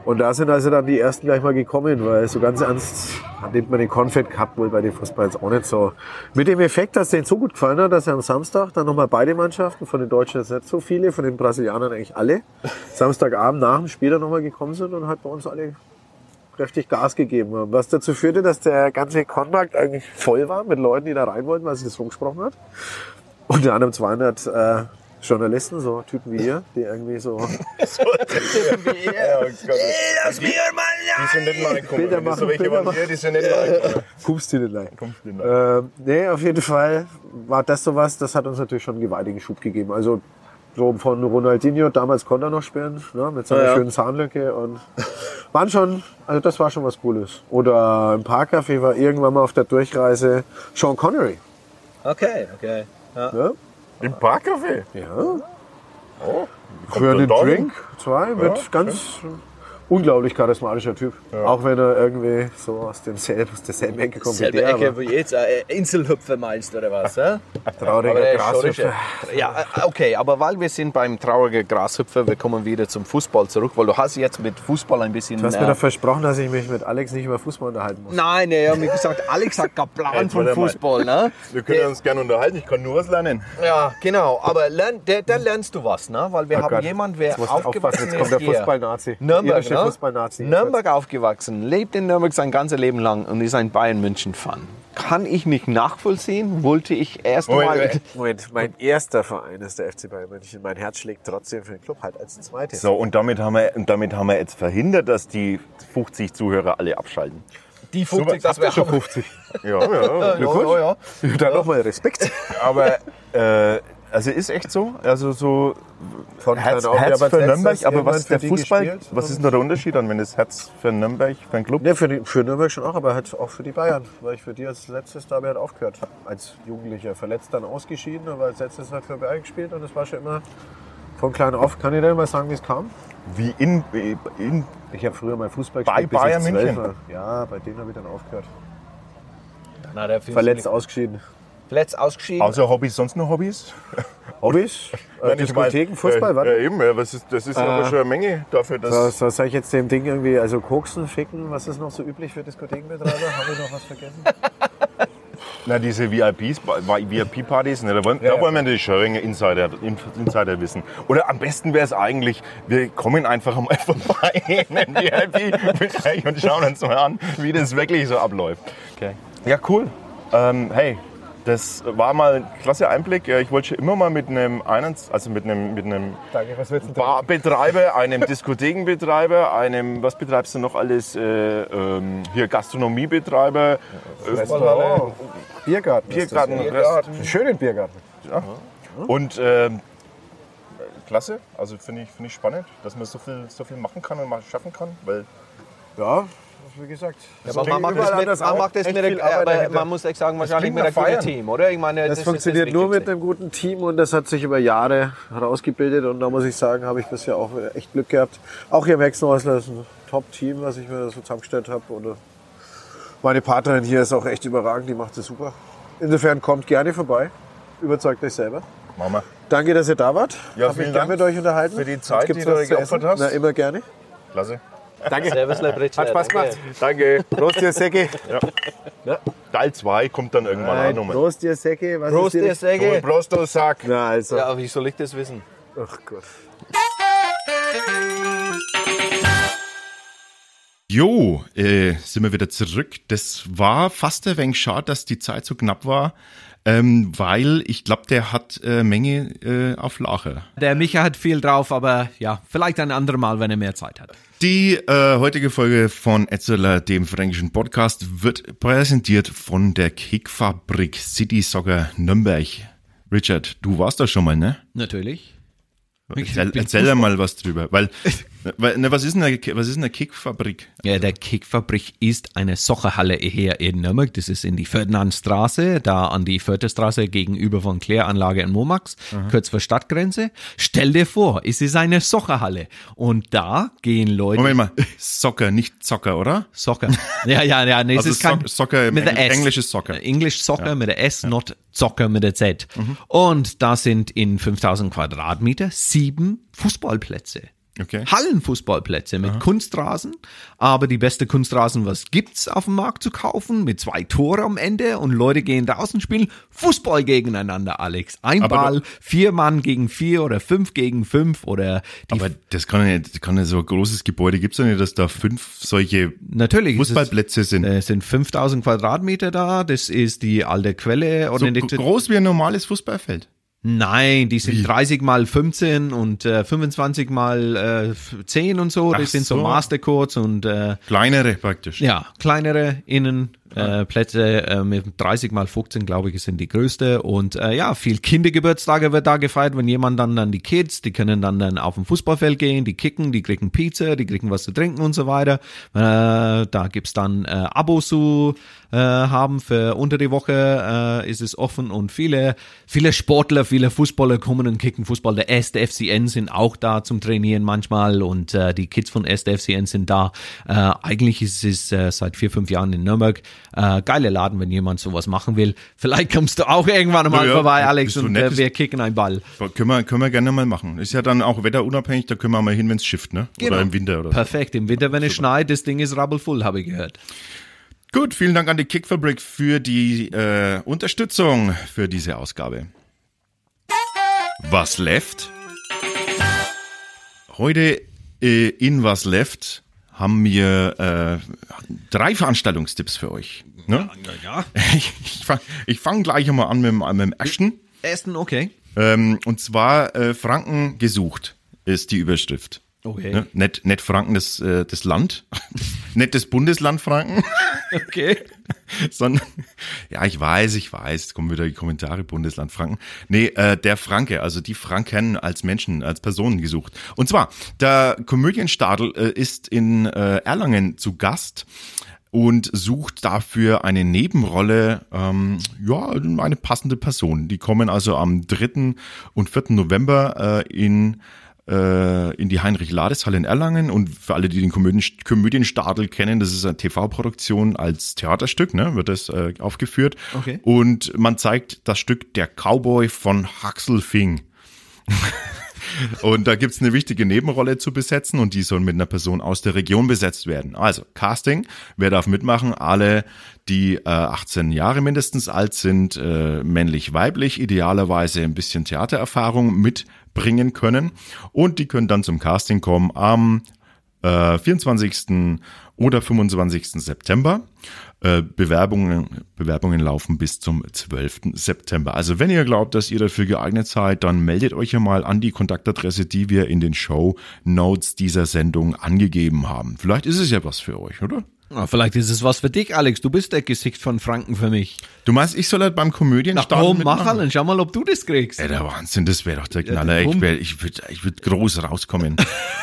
Und da sind also dann die ersten gleich mal gekommen, weil so ganz ernst nimmt man den Confed Cup wohl bei den Fußball jetzt auch nicht so. Mit dem Effekt, dass denen so gut gefallen hat, dass er am Samstag dann nochmal beide Mannschaften, von den Deutschen jetzt nicht so viele, von den Brasilianern eigentlich alle, Samstagabend nach dem Spiel dann nochmal gekommen sind und halt bei uns alle kräftig Gas gegeben haben. Was dazu führte, dass der ganze Konmarkt eigentlich voll war mit Leuten, die da rein wollten, weil sich das rumgesprochen hat. Unter anderem 200 äh, Journalisten, so Typen wie ihr, die irgendwie so *laughs* Ja, Gott. Lass mich mal Die sind nicht reingekommen. Bilder Wenn das so machen, welche Bilder waren hier, die sind nicht reingekommen. Kommst du nicht rein. Kommst du nicht rein. Ähm, nee, auf jeden Fall war das sowas, das hat uns natürlich schon einen gewaltigen Schub gegeben. Also so von Ronaldinho, damals konnte er noch spielen, ne, mit seiner Ja, ja. schönen Zahnlücke und waren schon, also das war schon was Cooles. Oder im Parkcafé war irgendwann mal auf der Durchreise Sean Connery. Okay, okay. Ja. Ja, Im Parkcafé? ja. Oh, für hin? Drink, zwei, mit ganz unglaublich charismatischer Typ. Auch wenn er irgendwie so aus, demselben, aus derselben Ecke kommt Selbe wie der. Ecke aber wie jetzt, äh, Inselhüpfer meinst du, oder was? Äh? Trauriger der ist Grashüpfer. Ja, okay, aber weil wir sind beim traurigen Grashüpfer, wir kommen wieder zum Fußball zurück, weil du hast jetzt mit Fußball ein bisschen... Du hast äh, mir doch versprochen, dass ich mich mit Alex nicht über Fußball unterhalten muss. Nein, er hat mir gesagt, Alex hat keinen Plan von. Fußball, ne? Wir können uns gerne unterhalten, ich kann nur was lernen. Ja, genau. Aber lern, da, lernst du was, ne? Weil wir Oh haben Gott. jemanden, du aufgewachsen aufpassen, jetzt ist kommt der. Fußball-Nazi. Nürnberg, Ne? Fußball-Nazi. Nürnberg aufgewachsen, lebt in Nürnberg sein ganzes Leben lang und ist ein Bayern-München-Fan. Kann ich nicht nachvollziehen, wollte ich erst Moment, mal... Moment, *laughs* mein erster Verein ist der FC Bayern München. Mein Herz schlägt trotzdem für den Club halt als zweites. So, und damit haben wir, und damit haben wir jetzt verhindert, dass die 50 Zuhörer alle abschalten. Die 50, das wäre schon 50. Ja, ja. *laughs* Ja, ja, ja. *laughs* Dann nochmal Respekt. Aber, äh, also ist echt so. Also so Von Herz. Herz aber für Nürnberg, aber was ist der Fußball? gespielt? Was ist denn da der Unterschied dann, wenn das Herz für Nürnberg, für einen Club? Ne, für, die, für Nürnberg schon auch, aber halt auch für die Bayern. Weil ich für die als letztes da halt aufgehört. Als Jugendlicher. Verletzt dann ausgeschieden, aber als letztes halt für Bayern gespielt. Und das war schon immer von klein auf. Kann ich denn mal sagen, wie es kam? Wie in, in Ich habe früher mal Fußball Bei gespielt, bis Bayern München? war. Ja, bei denen habe ich dann aufgehört. Na, der Verletzt ausgeschieden. Verletzt ausgeschieden. außer Hobbys, sonst noch Hobbys? *laughs* Hobbys? Äh, Diskotheken, Fußball, äh, was? äh, eben, ja, was ist, das ist aber schon eine Menge dafür, dass. So, so, soll ich jetzt dem Ding irgendwie, also koksen, ficken, was ist noch so üblich für Diskothekenbetreiber? Habe ich noch was vergessen? *laughs* Na, diese VIPs, VIP-Partys, ne, da wollen, da wollen wir natürlich schon ein Insider, Insider wissen. Oder am besten wäre es eigentlich, wir kommen einfach mal *laughs* vorbei in den VIP-Bereich und schauen uns mal an, wie das wirklich so abläuft. Okay. Ja, cool. Ähm, hey, das war mal ein klasse Einblick. Ja, Ich wollte schon immer mal mit einem, also mit einem, mit einem Danke, Barbetreiber, einem Diskothekenbetreiber, einem, was betreibst du noch alles, äh, ähm, hier Gastronomiebetreiber, äh, Restaurant. Biergarten. Biergarten, ja. Einen schönen Biergarten. Und ähm, klasse, also finde ich, finde ich spannend, dass man so viel, so viel machen kann und mal schaffen kann, weil Ja, wie gesagt. Aber man macht das mit, man macht das mit der, aber man muss echt sagen, wahrscheinlich mit einem guten. Team, oder? Ich meine, Das, ist funktioniert nur mit einem guten Team und das hat sich über Jahre herausgebildet und da muss ich sagen, habe ich bisher auch echt Glück gehabt. Auch hier im Hexenhäusler ist ein Top-Team, was ich mir so zusammengestellt habe. Und meine Partnerin hier ist auch echt überragend, die macht es super. Insofern kommt gerne vorbei, überzeugt euch selber. Mama. Danke, dass ihr da wart. Ja, Hab mich vielen gerne Dank mit euch unterhalten. für die Zeit, die du geopfert hast. Na, immer gerne. Klasse. Danke. Servus. Hat Spaß Danke. gemacht. Danke. Prost, ihr Säcke. Teil 2 kommt dann irgendwann auch Nein, nochmal. Prost, ihr Säcke. Was Prost, ihr Säge. Prost, du Sack. Na, also. Ja, wie soll ich das wissen? Ach Gott. Jo, äh, sind wir wieder zurück. Das war fast ein wenig schade, dass die Zeit so knapp war, ähm, weil ich glaube, der hat äh, Menge äh, auf Lacher. Der Micha hat viel drauf, aber ja, vielleicht ein andermal, wenn er mehr Zeit hat. Die äh, heutige Folge von Etzeler, dem fränkischen Podcast, wird präsentiert von der Kickfabrik City Soccer Nürnberg. Richard, du warst da schon mal, ne? Natürlich. Erzähl, erzähl da mal was drüber, weil *laughs* ne, was ist eine, was ist eine Kickfabrik? Ja, der Kickfabrik ist eine Socherhalle hier in Nürnberg. Das ist in die Ferdinandstraße, da an die Förderstraße gegenüber von Kläranlage in Momax, kurz vor Stadtgrenze. Stell dir vor, es ist eine Socherhalle und da gehen Leute. Moment mal, Soccer, nicht Zocker, oder? Soccer. Ja, ja, ja, nee, Also es ist kein, Soc- Soccer mit der Engl- S. englisches Soccer. Englisch Soccer mit der S, not Soccer mit der Z. Und da sind in 5000 Quadratmeter sieben Fußballplätze. Okay. Hallenfußballplätze mit Kunstrasen, aber die beste Kunstrasen, was gibt's auf dem Markt zu kaufen, mit zwei Tore am Ende und Leute gehen draußen spielen Fußball gegeneinander, Alex. Ein Aber Ball, vier Mann gegen vier oder fünf gegen fünf oder Aber das kann ja nicht, kann ja so ein großes Gebäude gibt's ja nicht, dass da fünf solche Natürlich. ist es- Fußballplätze sind. Es sind 5000 Quadratmeter da. Das ist die alte Quelle. so groß wie ein normales Fußballfeld. Nein, die sind 30 mal 15 und äh, 25 mal äh, 10 und so. Das Ach sind so, so. Mastercourts und äh, Kleinere praktisch. ja, kleinere innen Äh, Plätze äh, mit 30 mal 15, glaube ich, sind die größte. Und äh, ja, viel Kindergeburtstage wird da gefeiert, wenn jemand dann dann die Kids, die können dann dann auf dem Fußballfeld gehen, die kicken, die kriegen Pizza, die kriegen was zu trinken und so weiter. Äh, da gibt's dann äh, Abos zu äh, haben für unter die Woche äh, ist es offen und viele viele Sportler, viele Fußballer kommen und kicken Fußball. Der erste FCN sind auch da zum Trainieren manchmal und äh, die Kids von erste FCN sind da. Äh, eigentlich ist es äh, seit vier fünf Jahren in Nürnberg. Äh, geile Laden, wenn jemand sowas machen will. Vielleicht kommst du auch irgendwann mal Ja, vorbei, Alex, und nett. äh, wir kicken einen Ball. Können wir, können wir gerne mal machen. Ist ja dann auch wetterunabhängig, da können wir mal hin, wenn es schifft, ne? Genau. Oder im Winter oder. Perfekt. Im Winter, wenn es schneit, das Ding ist rabbelvoll, habe ich gehört. Gut, vielen Dank an die Kickfabrik für die äh, Unterstützung für diese Ausgabe. Was left? Heute äh, in Was left haben wir äh, drei Veranstaltungstipps für euch. Ne? Ja, ja. *laughs* Ich, ich fange fang gleich einmal an mit, dem- mit dem ersten. Ersten, okay. Ähm, und zwar äh, Franken gesucht ist die Überschrift. Okay. Ne? Nicht, nicht Franken das, äh, das Land, *laughs* nicht das Bundesland Franken, *laughs* Okay. *laughs* sondern, ja, ich weiß, ich weiß, jetzt kommen wieder die Kommentare, Bundesland Franken. Nee, äh, der Franke, also die Franken als Menschen, als Personen gesucht. Und zwar, der Komödienstadel äh, ist in äh, Erlangen zu Gast und sucht dafür eine Nebenrolle, ähm, ja, eine passende Person. Die kommen also am 3. und 4. November äh, in äh, in die Heinrich-Lades-Halle in Erlangen und für alle, die den Komödien, Komödienstadel kennen, das ist eine TV-Produktion als Theaterstück, ne, wird das äh, aufgeführt. Okay. Und man zeigt das Stück Der Cowboy von Huxelfing. Und da gibt's eine wichtige Nebenrolle zu besetzen und die soll mit einer Person aus der Region besetzt werden. Also Casting, wer darf mitmachen? Alle, die äh, 18 Jahre mindestens alt sind, äh, männlich-weiblich, idealerweise ein bisschen Theatererfahrung mitbringen können. Und die können dann zum Casting kommen am äh, 24. oder 25. September. Äh, Bewerbungen, Bewerbungen laufen bis zum 12. September. Also wenn ihr glaubt, dass ihr dafür geeignet seid, dann meldet euch ja mal an die Kontaktadresse, die wir in den Show Notes dieser Sendung angegeben haben. Vielleicht ist es ja was für euch, oder? Ah, vielleicht ist es was für dich, Alex. Du bist der Gesicht von Franken für mich. Du meinst, ich soll halt beim Na Komödienstart komm, mach halt schau mal, ob du das kriegst. Ey, der Wahnsinn, das wäre doch der Knaller. komm. ich wär, ich würde ich würd groß rauskommen.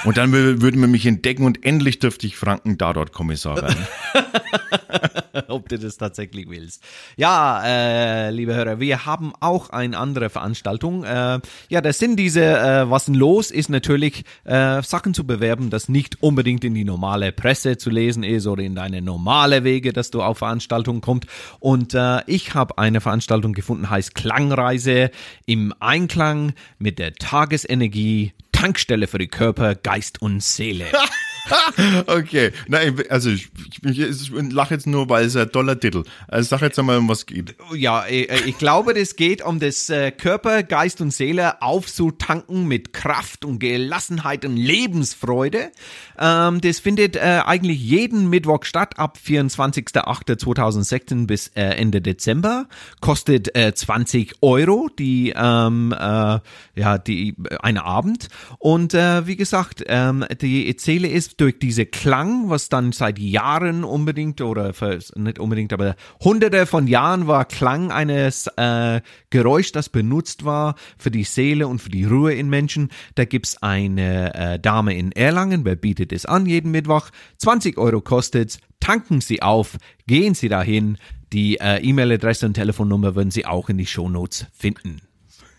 Und dann wür- würden wir mich entdecken und endlich dürfte ich Franken da dort Kommissar werden. *laughs* ob du das tatsächlich willst. Ja, äh, liebe Hörer, wir haben auch eine andere Veranstaltung. Äh, ja, der Sinn dieser äh, Was denn los ist natürlich, äh, Sachen zu bewerben, das nicht unbedingt in die normale Presse zu lesen ist oder in deine normale Wege, dass du auf Veranstaltungen kommst. Und äh, ich habe eine Veranstaltung gefunden, heißt Klangreise im Einklang mit der Tagesenergie, Tankstelle für die Körper, Geist und Seele. *laughs* *laughs* Okay, nein, also ich, ich, ich lache jetzt nur, weil es ein toller Titel. Also sag jetzt einmal, um was geht. Ja, äh, ich glaube, das geht um das äh, Körper, Geist und Seele aufzutanken mit Kraft und Gelassenheit und Lebensfreude. Ähm, das findet äh, eigentlich jeden Mittwoch statt, ab 24.08.2016 bis äh, Ende Dezember. Kostet äh, 20 Euro die, ähm, äh, ja, die, äh, eine Abend. Und äh, wie gesagt, ähm, die Seele ist durch diese Klang, was dann seit Jahren unbedingt oder nicht unbedingt, aber hunderte von Jahren war Klang eines äh, Geräusch, das benutzt war für die Seele und für die Ruhe in Menschen. Da gibt's eine äh, Dame in Erlangen, wer bietet es an jeden Mittwoch. 20 Euro kostet's. Tanken Sie auf, gehen Sie dahin. Die äh, E-Mail-Adresse und Telefonnummer würden Sie auch in die Shownotes finden.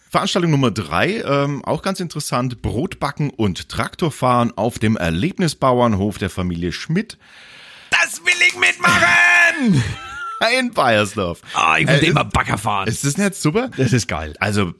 Veranstaltung Nummer drei, ähm, auch ganz interessant, Brotbacken und Traktorfahren auf dem Erlebnisbauernhof der Familie Schmidt Das will ich mitmachen! *laughs* in Bayersdorf. Ah, ich will Äh, immer Bagger fahren. Ist das nicht super? Das ist geil. Also,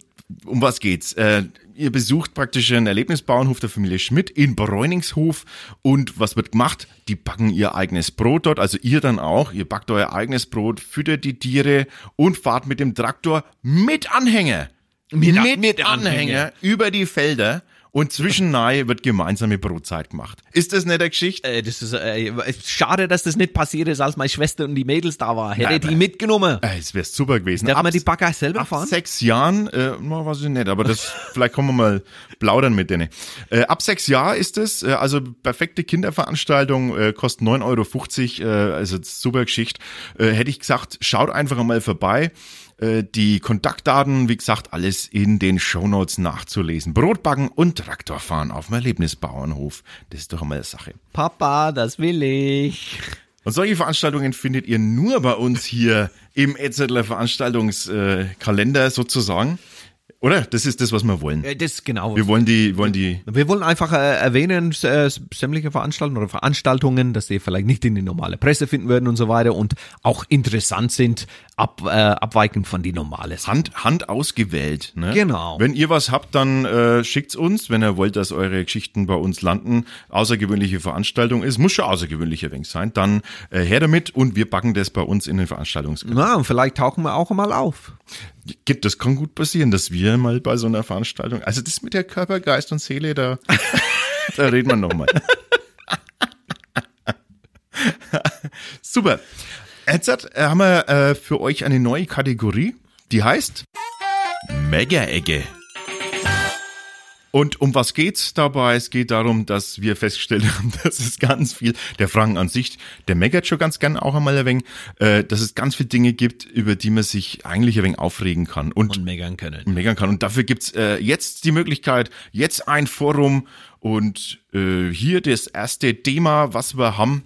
um was geht's? Äh, ihr besucht praktisch einen Erlebnisbauernhof der Familie Schmidt in Bräuningshof und was wird gemacht? Die backen ihr eigenes Brot dort, also ihr dann auch. Ihr backt euer eigenes Brot, füttert die Tiere und fahrt mit dem Traktor mit Anhänger. Mit- mit, mit Anhänger Anhänger. über die Felder und zwischennei wird gemeinsame Brotzeit gemacht. Ist das nicht der Geschichte? Äh, das ist äh, schade, dass das nicht passiert ist, als meine Schwester und die Mädels da war. Hätte Nein, die mitgenommen. Äh, Es wäre super gewesen. Darf Ab- man die Bagger selber Ab fahren? sechs Jahren, äh, na, weiß ich nicht, aber das, *laughs* vielleicht kommen wir mal plaudern mit denen. Äh, ab sechs Jahren ist es, äh, also perfekte Kinderveranstaltung, äh, kostet 9,50 Euro, äh, also super Geschichte. Äh, hätte ich gesagt, schaut einfach mal vorbei. Äh, Die Kontaktdaten, wie gesagt, alles in den Shownotes nachzulesen. Brotbacken und Traktorfahren auf dem Erlebnisbauernhof. Das ist doch einmal eine Sache. Papa, das will ich. Und solche Veranstaltungen findet ihr nur bei uns hier im Etzettler Veranstaltungskalender sozusagen. Oder? Das ist das, was wir wollen. Äh, Das genau. Wir wollen die, wollen die, Wir wollen einfach äh, erwähnen, äh, sämtliche Veranstaltungen oder Veranstaltungen, dass die vielleicht nicht in die normale Presse finden würden und so weiter und auch interessant sind, ab, äh, abweichend von die normale. Hand, Hand ausgewählt. Ne? Genau. Wenn ihr was habt, dann äh, schickt's uns, wenn ihr wollt, dass eure Geschichten bei uns landen. Außergewöhnliche Veranstaltung ist, muss schon außergewöhnlich ein wenig sein. Dann äh, her damit und wir packen das bei uns in den Veranstaltungskalender. Na, und vielleicht tauchen wir auch mal auf. Gibt, das kann gut passieren, dass wir mal bei so einer Veranstaltung, also das mit der Körper, Geist und Seele, da, *laughs* da reden wir nochmal. Super. Jetzt äh, haben wir äh, für euch eine neue Kategorie, die heißt Mega-Ecke. Und um was geht's dabei? Es geht darum, dass wir festgestellt *laughs* haben, dass es ganz viel, der Frank an sich, der meckert schon ganz gern auch einmal ein wenig, äh, dass es ganz viele Dinge gibt, über die man sich eigentlich ein wenig aufregen kann. Und Und meckern können. meckern kann. Und dafür gibt's äh, jetzt die Möglichkeit, jetzt ein Forum und äh, hier das erste Thema, was wir haben.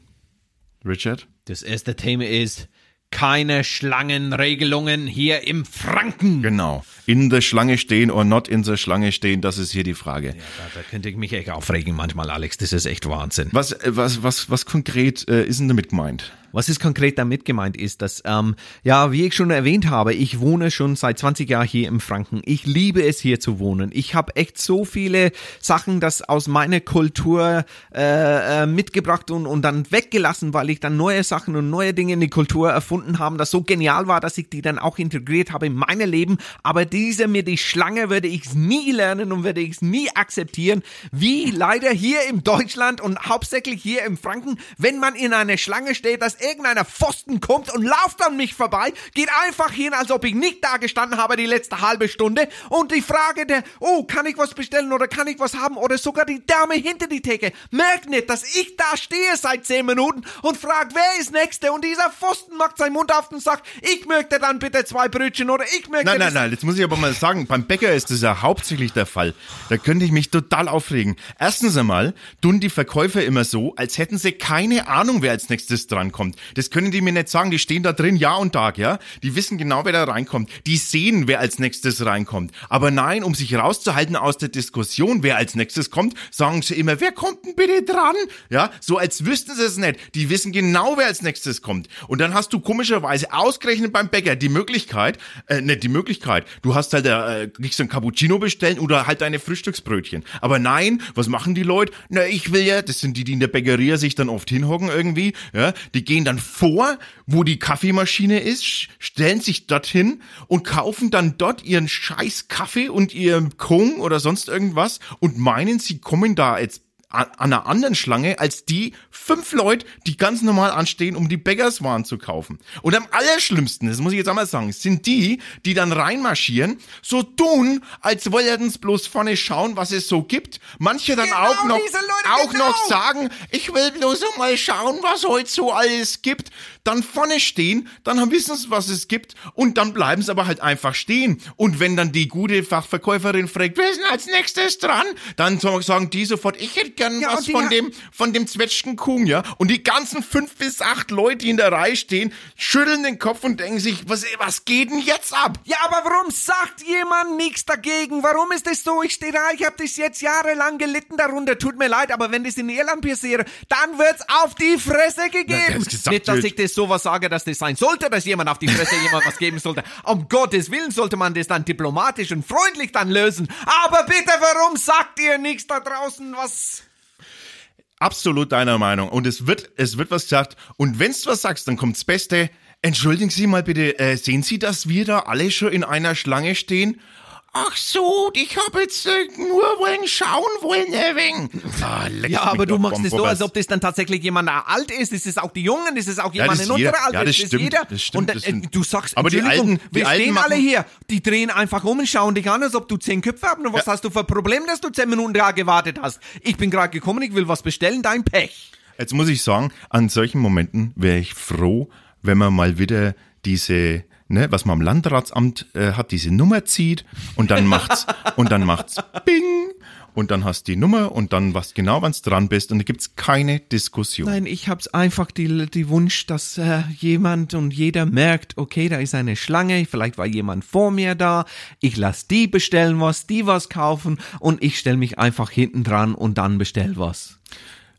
Richard? Das erste Thema ist keine Schlangenregelungen hier im Franken. Genau. In der Schlange stehen or not in der Schlange stehen, das ist hier die Frage. Ja, da, da könnte ich mich echt aufregen manchmal, Alex. Das ist echt Wahnsinn. Was, äh, was, was, was konkret äh, ist denn damit gemeint? Was ist konkret damit gemeint ist, dass, ähm, ja, wie ich schon erwähnt habe, ich wohne schon seit 20 Jahren hier im Franken. Ich liebe es hier zu wohnen. Ich habe echt so viele Sachen, das aus meiner Kultur äh, äh, mitgebracht und, und dann weggelassen, weil ich dann neue Sachen und neue Dinge in die Kultur erfunden habe, das so genial war, dass ich die dann auch integriert habe in meine Leben. Aber diese mit die Schlange würde ich nie lernen und würde ich nie akzeptieren, wie leider hier in Deutschland und hauptsächlich hier im Franken, wenn man in einer Schlange steht, dass irgendeiner Pfosten kommt und lauft an mich vorbei, geht einfach hin, als ob ich nicht da gestanden habe die letzte halbe Stunde und die Frage der, oh, kann ich was bestellen oder kann ich was haben oder sogar die Dame hinter die Theke merkt nicht, dass ich da stehe seit zehn Minuten und fragt, wer ist Nächste und dieser Pfosten macht seinen Mund auf und sagt, ich möchte dann bitte zwei Brötchen oder ich möchte Nein, nein, nein, jetzt muss ich aber mal sagen, beim Bäcker ist das ja hauptsächlich der Fall. Da könnte ich mich total aufregen. Erstens einmal tun die Verkäufer immer so, als hätten sie keine Ahnung, wer als nächstes drankommt. Das können die mir nicht sagen. Die stehen da drin Jahr und Tag, ja. Die wissen genau, wer da reinkommt. Die sehen, wer als nächstes reinkommt. Aber nein, um sich rauszuhalten aus der Diskussion, wer als nächstes kommt, sagen sie immer, wer kommt denn bitte dran? Ja, so als wüssten sie es nicht. Die wissen genau, wer als nächstes kommt. Und dann hast du komischerweise ausgerechnet beim Bäcker die Möglichkeit, äh, nicht die Möglichkeit, du hast halt, äh, kriegst ein Cappuccino bestellen oder halt deine Frühstücksbrötchen. Aber nein, was machen die Leute? Na, ich will ja, das sind die, die in der Bäckeria sich dann oft hinhocken irgendwie, ja, die gehen dann vor, wo die Kaffeemaschine ist, stellen sich dorthin und kaufen dann dort ihren scheiß Kaffee und ihren Kong oder sonst irgendwas und meinen, sie kommen da jetzt an einer anderen Schlange als die fünf Leute, die ganz normal anstehen, um die Bäckerswaren zu kaufen. Und am allerschlimmsten, das muss ich jetzt einmal sagen, sind die, die dann reinmarschieren, so tun, als wollten sie bloß vorne schauen, was es so gibt. Manche dann Genau auch noch, Leute, auch genau. noch sagen, ich will bloß mal schauen, was heute so alles gibt. Dann vorne stehen, dann wissen sie, was es gibt und dann bleiben sie aber halt einfach stehen. Und wenn dann die gute Fachverkäuferin fragt, wer ist denn als nächstes dran? Dann sagen die sofort, ich hätte gern Ja, was von dem, von dem Zwetschgen Kuhn, ja. Und die ganzen fünf bis acht Leute, die in der Reihe stehen, schütteln den Kopf und denken sich, was, was geht denn jetzt ab? Ja, aber warum sagt jemand nichts dagegen? Warum ist es so? Ich stehe da, ich habe das jetzt jahrelang gelitten darunter. Tut mir leid, aber wenn das in Irland passiert, dann wird's auf die Fresse gegeben. das gesagt Nicht, dass ich das sowas sage, dass das sein sollte, dass jemand auf die Fresse jemand was geben sollte. Um Gottes Willen sollte man das dann diplomatisch und freundlich dann lösen. Aber bitte, warum sagt ihr nichts da draußen, was... Absolut deiner Meinung. Und es wird, es wird was gesagt. Und wenn's was sagst, dann kommt's Beste. Entschuldigen Sie mal bitte, äh, sehen Sie, dass wir da alle schon in einer Schlange stehen? Ach so, ich habe jetzt äh, nur wollen schauen wollen, ein wenig. Ah, leck Ja, aber du machst es so, als ob das dann tatsächlich jemand da alt ist. Ist es auch die Jungen? Ist es auch jemand das in unserer Alter? Ja, das ist es stimmt, jeder? das stimmt, Und das äh, du sagst, Aber die Alten- die wir Alten stehen alle hier. Die drehen einfach um und schauen dich an, als ob du zehn Köpfe hast. Und was hast du für ein Problem, dass du zehn Minuten da gewartet hast? Ich bin gerade gekommen, ich will was bestellen, dein Pech. Jetzt muss ich sagen, an solchen Momenten wäre ich froh, wenn man mal wieder diese, ne, was man am Landratsamt äh, hat, diese Nummer zieht und dann macht's *laughs* und dann macht's Bing und dann hast die Nummer und dann was genau, wann's dran bist und da gibt's keine Diskussion. Nein, ich hab's einfach die, die Wunsch, dass äh, jemand und jeder merkt, okay, da ist eine Schlange, vielleicht war jemand vor mir da, ich lass die bestellen was, die was kaufen und ich stell mich einfach hinten dran und dann bestell was.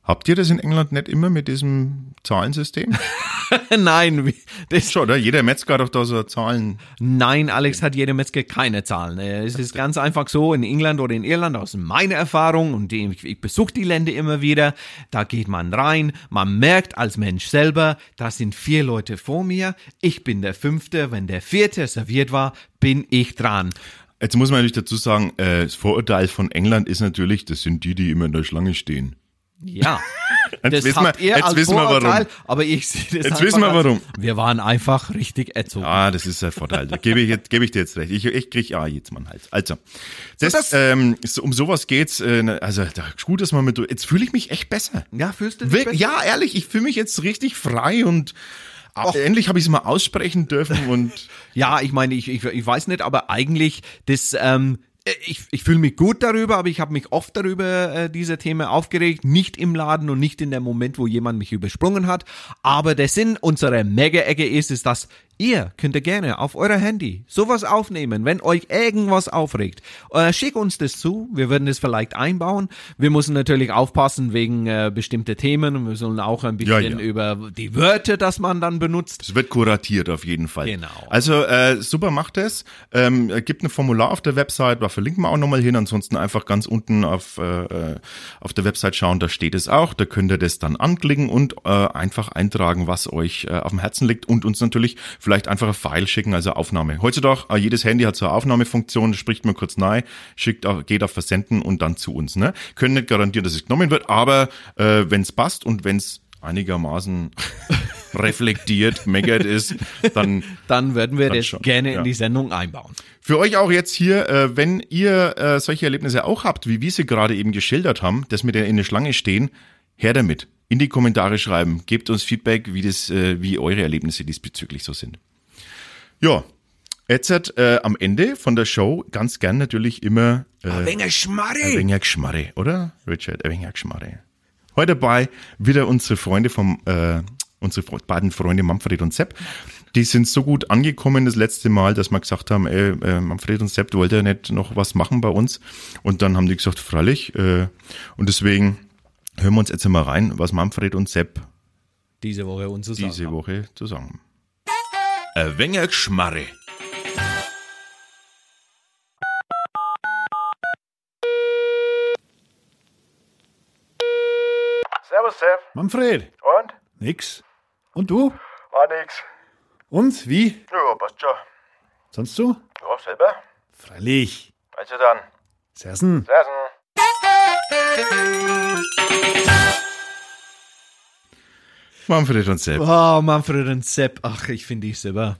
Habt ihr das in England nicht immer mit diesem Zahlensystem? *laughs* Nein, das, Schon, oder? Jeder Metzger hat doch da so Zahlen. nein, Alex hat jede Metzger keine Zahlen. Äh, Es ist ganz einfach so, in England oder in Irland, aus meiner Erfahrung, und ich, ich besuche die Länder immer wieder, da geht man rein, man merkt als Mensch selber, da sind vier Leute vor mir, ich bin der Fünfte, wenn der Vierte serviert war, bin ich dran. Jetzt muss man natürlich dazu sagen, äh, das Vorurteil von England ist natürlich, das sind die, die immer in der Schlange stehen. Ja. Jetzt Das wissen habt wir- ihr jetzt als wissen wir warum. Aber ich sehe das Jetzt wissen wir als- warum. Wir waren einfach richtig erzogen. Ah, das ist ein Vorteil. Da gebe ich, jetzt, gebe ich dir jetzt recht. Ich, ich krieg ja jetzt mal Hals. Also, das, das- ähm, so- um sowas geht's. Äh, also, da, gut, dass man mit. Jetzt fühle ich mich echt besser. Ja, fühlst du dich Wir, besser? ja, ehrlich, ich fühle mich jetzt richtig frei und ah, endlich habe ich es mal aussprechen dürfen und *laughs* Ja, ich meine, ich, ich, ich weiß nicht, aber eigentlich das, ähm, ich, ich fühle mich gut darüber, aber ich habe mich oft darüber äh, diese Themen aufgeregt, nicht im Laden und nicht in dem Moment, wo jemand mich übersprungen hat. Aber der Sinn unserer Mega-Ecke ist, ist, dass ihr könnt ihr gerne auf euer Handy sowas aufnehmen, wenn euch irgendwas aufregt. Äh, schick uns das zu, wir werden das vielleicht einbauen. Wir müssen natürlich aufpassen wegen äh, bestimmte Themen und wir sollen auch ein bisschen Ja, ja. über die Wörter, das man dann benutzt. es wird kuratiert auf jeden Fall. Genau. Also, äh, super macht es. Ähm, äh, gibt ein Formular auf der Website, da verlinken wir auch nochmal hin. Ansonsten einfach ganz unten auf, äh, äh, auf der Website schauen, da steht es auch. Da könnt ihr das dann anklicken und äh, einfach eintragen, was euch äh, auf dem Herzen liegt und uns natürlich vielleicht einfach ein File schicken, also Aufnahme. Heutzutage, äh, jedes Handy hat so eine Aufnahmefunktion, spricht man kurz nahe, schickt, auf- geht auf Versenden und dann zu uns. Ne? Können nicht garantieren, dass es genommen wird, aber äh, wenn es passt und wenn es einigermaßen *laughs* reflektiert, meckert ist, dann *laughs* Dann werden wir Dann das schon, gerne ja. in die Sendung einbauen. für euch auch jetzt hier, äh, wenn ihr äh, solche Erlebnisse auch habt, wie wir sie gerade eben geschildert haben, dass wir da in der Schlange stehen, her damit. In die Kommentare schreiben, gebt uns Feedback, wie das, äh, wie eure Erlebnisse diesbezüglich so sind. Ja, jetzt hat äh, am Ende von der Show ganz gern natürlich immer äh, Ein wenig Schmarre. ein wenig Geschmarre, oder? Richard, ein wenig Geschmarre. Heute dabei wieder unsere Freunde vom, äh, unsere beiden Freunde Manfred und Sepp. Die sind so gut angekommen das letzte Mal, dass wir gesagt haben, ey, äh, Manfred und Sepp, wollt ihr nicht noch was machen bei uns? Und dann haben die gesagt, freilich. Äh, und deswegen hören wir uns jetzt mal rein, was Manfred und Sepp Diese Woche uns zu sagen. diese Woche zu sagen haben. Ein wenig Geschmarre. Servus, Sepp. Manfred, Und? nix. Und du? War nix. Und wie? Ja, passt schon. Sonst so? Ja, selber? Freilich. Also dann. Sersen. Sersen. Manfred und Sepp. Oh, Manfred und Sepp. Ach, ich finde die super.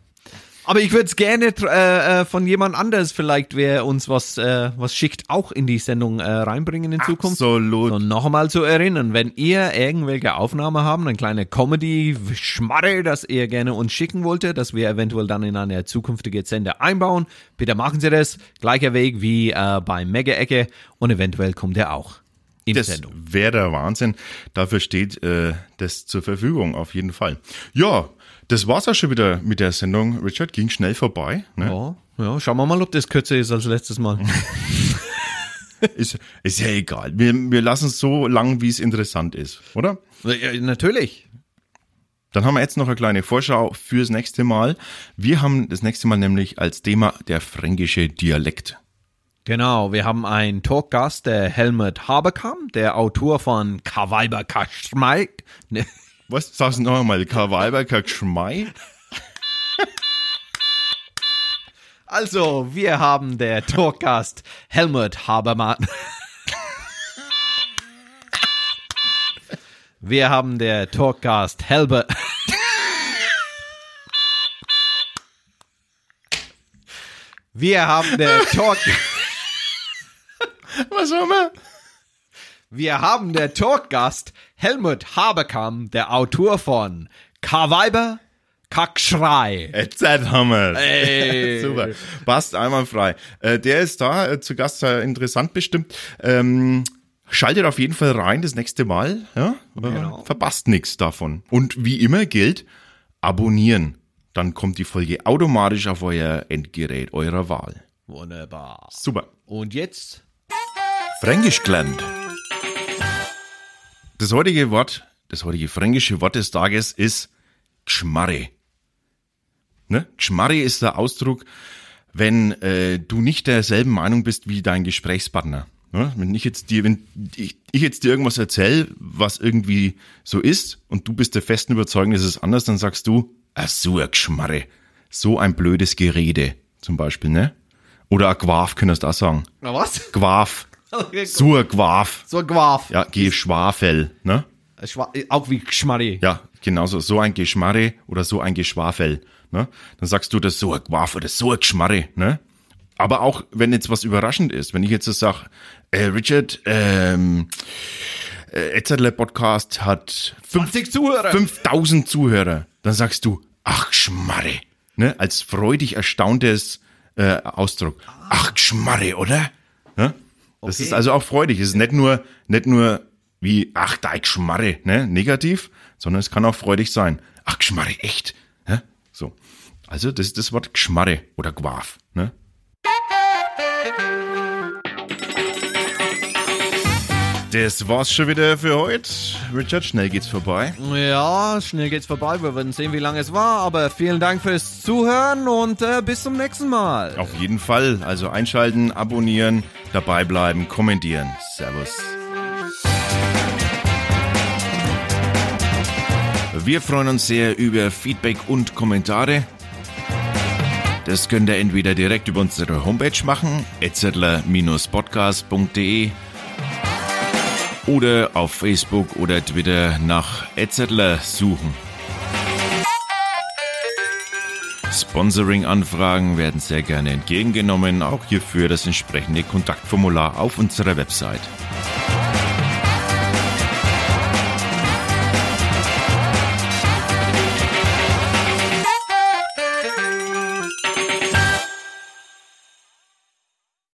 Aber ich würde es gerne äh, äh, von jemand anders vielleicht, wer uns was, äh, was schickt, auch in die Sendung äh, reinbringen in Zukunft. Absolut. So nochmal zu erinnern, wenn ihr irgendwelche Aufnahme haben, eine kleine Comedy-Schmarre, das ihr gerne uns schicken wollte, das wir eventuell dann in eine zukünftige Sende einbauen, bitte machen Sie das. Gleicher Weg wie äh, bei Mega-Ecke und eventuell kommt er auch die Das wäre der Wahnsinn. Dafür steht äh, das zur Verfügung, auf jeden Fall. Ja, das war's auch schon wieder mit der Sendung. Richard ging schnell vorbei. Ne? Ja, ja, schauen wir mal, ob das kürzer ist als letztes Mal. *laughs* Ist, ist ja egal. Wir, wir lassen es so lang, wie es interessant ist, oder? ja, natürlich. Dann haben wir jetzt noch eine kleine Vorschau fürs nächste Mal. Wir haben das nächste Mal nämlich als Thema der fränkische Dialekt. Genau, wir haben einen Talkgast, der Helmut Haberkamp, der Autor von Kawaiber Kaschmeik. Ne, Was? Sag's noch einmal. Karl Walberger Geschmei? Also, wir haben der Talkgast Helmut Habermann. Wir haben der Talkgast Helbe. Wir haben der Talk. Was haben wir? Wir haben der Talkgast Helmut Haberkamp, der Autor von Karweiber, Kackschrei. Haben wir. Ey. *laughs* Super. Passt einmal frei. Äh, der ist da äh, zu Gast, äh, interessant bestimmt. Ähm, schaltet auf jeden Fall rein das nächste Mal. Ja? Äh, Verpasst nichts davon. Und wie immer gilt, abonnieren. Dann kommt die Folge automatisch auf euer Endgerät eurer Wahl. Wunderbar. Super. Und jetzt? Fränkisch gelernt. Das heutige Wort, das heutige fränkische Wort des Tages ist Gschmarre. Ne? Gschmarre ist der Ausdruck, wenn äh, du nicht derselben Meinung bist wie dein Gesprächspartner. Ne? Wenn ich jetzt dir, wenn ich, ich jetzt dir irgendwas erzähle, was irgendwie so ist, und du bist der festen Überzeugung, es ist anders, dann sagst du, ach so ein Gschmarre. So ein blödes Gerede, zum Beispiel, ne? Oder ein Gwaf, könntest du auch sagen. Na was? Gwaf. So ein Gwaf. So Gwaf. Ja, Geschwafel, ne? Schwa- Auch wie Geschmarri. Ja, genauso. So ein Geschmarre oder so ein Geschwafel, ne? Dann sagst du das so ein Gwaf oder so ein Geschmarre, ne? Aber auch, wenn jetzt was überraschend ist, wenn ich jetzt so sag, äh, Richard, ähm, äh, Etzerle Podcast hat fünf- 20 Zuhörer. 5000 Zuhörer, dann sagst du, ach Schmarre, ne? Als freudig erstauntes äh, Ausdruck. Ach Schmarre, oder? Ne? Das Okay. ist also auch freudig. Es ist nicht nur, nicht nur wie, ach, da Schmarre, ne? Negativ, sondern es kann auch freudig sein. Ach, Schmarre, echt? Ne? So. Also, das ist das Wort Gschmarre oder Gwaf, ne? Das war's schon wieder für heute. Richard, schnell geht's vorbei. Ja, schnell geht's vorbei. Wir werden sehen, wie lange es war. Aber vielen Dank fürs Zuhören und äh, bis zum nächsten Mal. Auf jeden Fall. Also einschalten, abonnieren, dabei bleiben, kommentieren. Servus. Wir freuen uns sehr über Feedback und Kommentare. Das könnt ihr entweder direkt über unsere Homepage machen, etzettler-podcast.de oder auf Facebook oder Twitter nach Etzettler suchen. Sponsoring-Anfragen werden sehr gerne entgegengenommen, auch hierfür das entsprechende Kontaktformular auf unserer Website.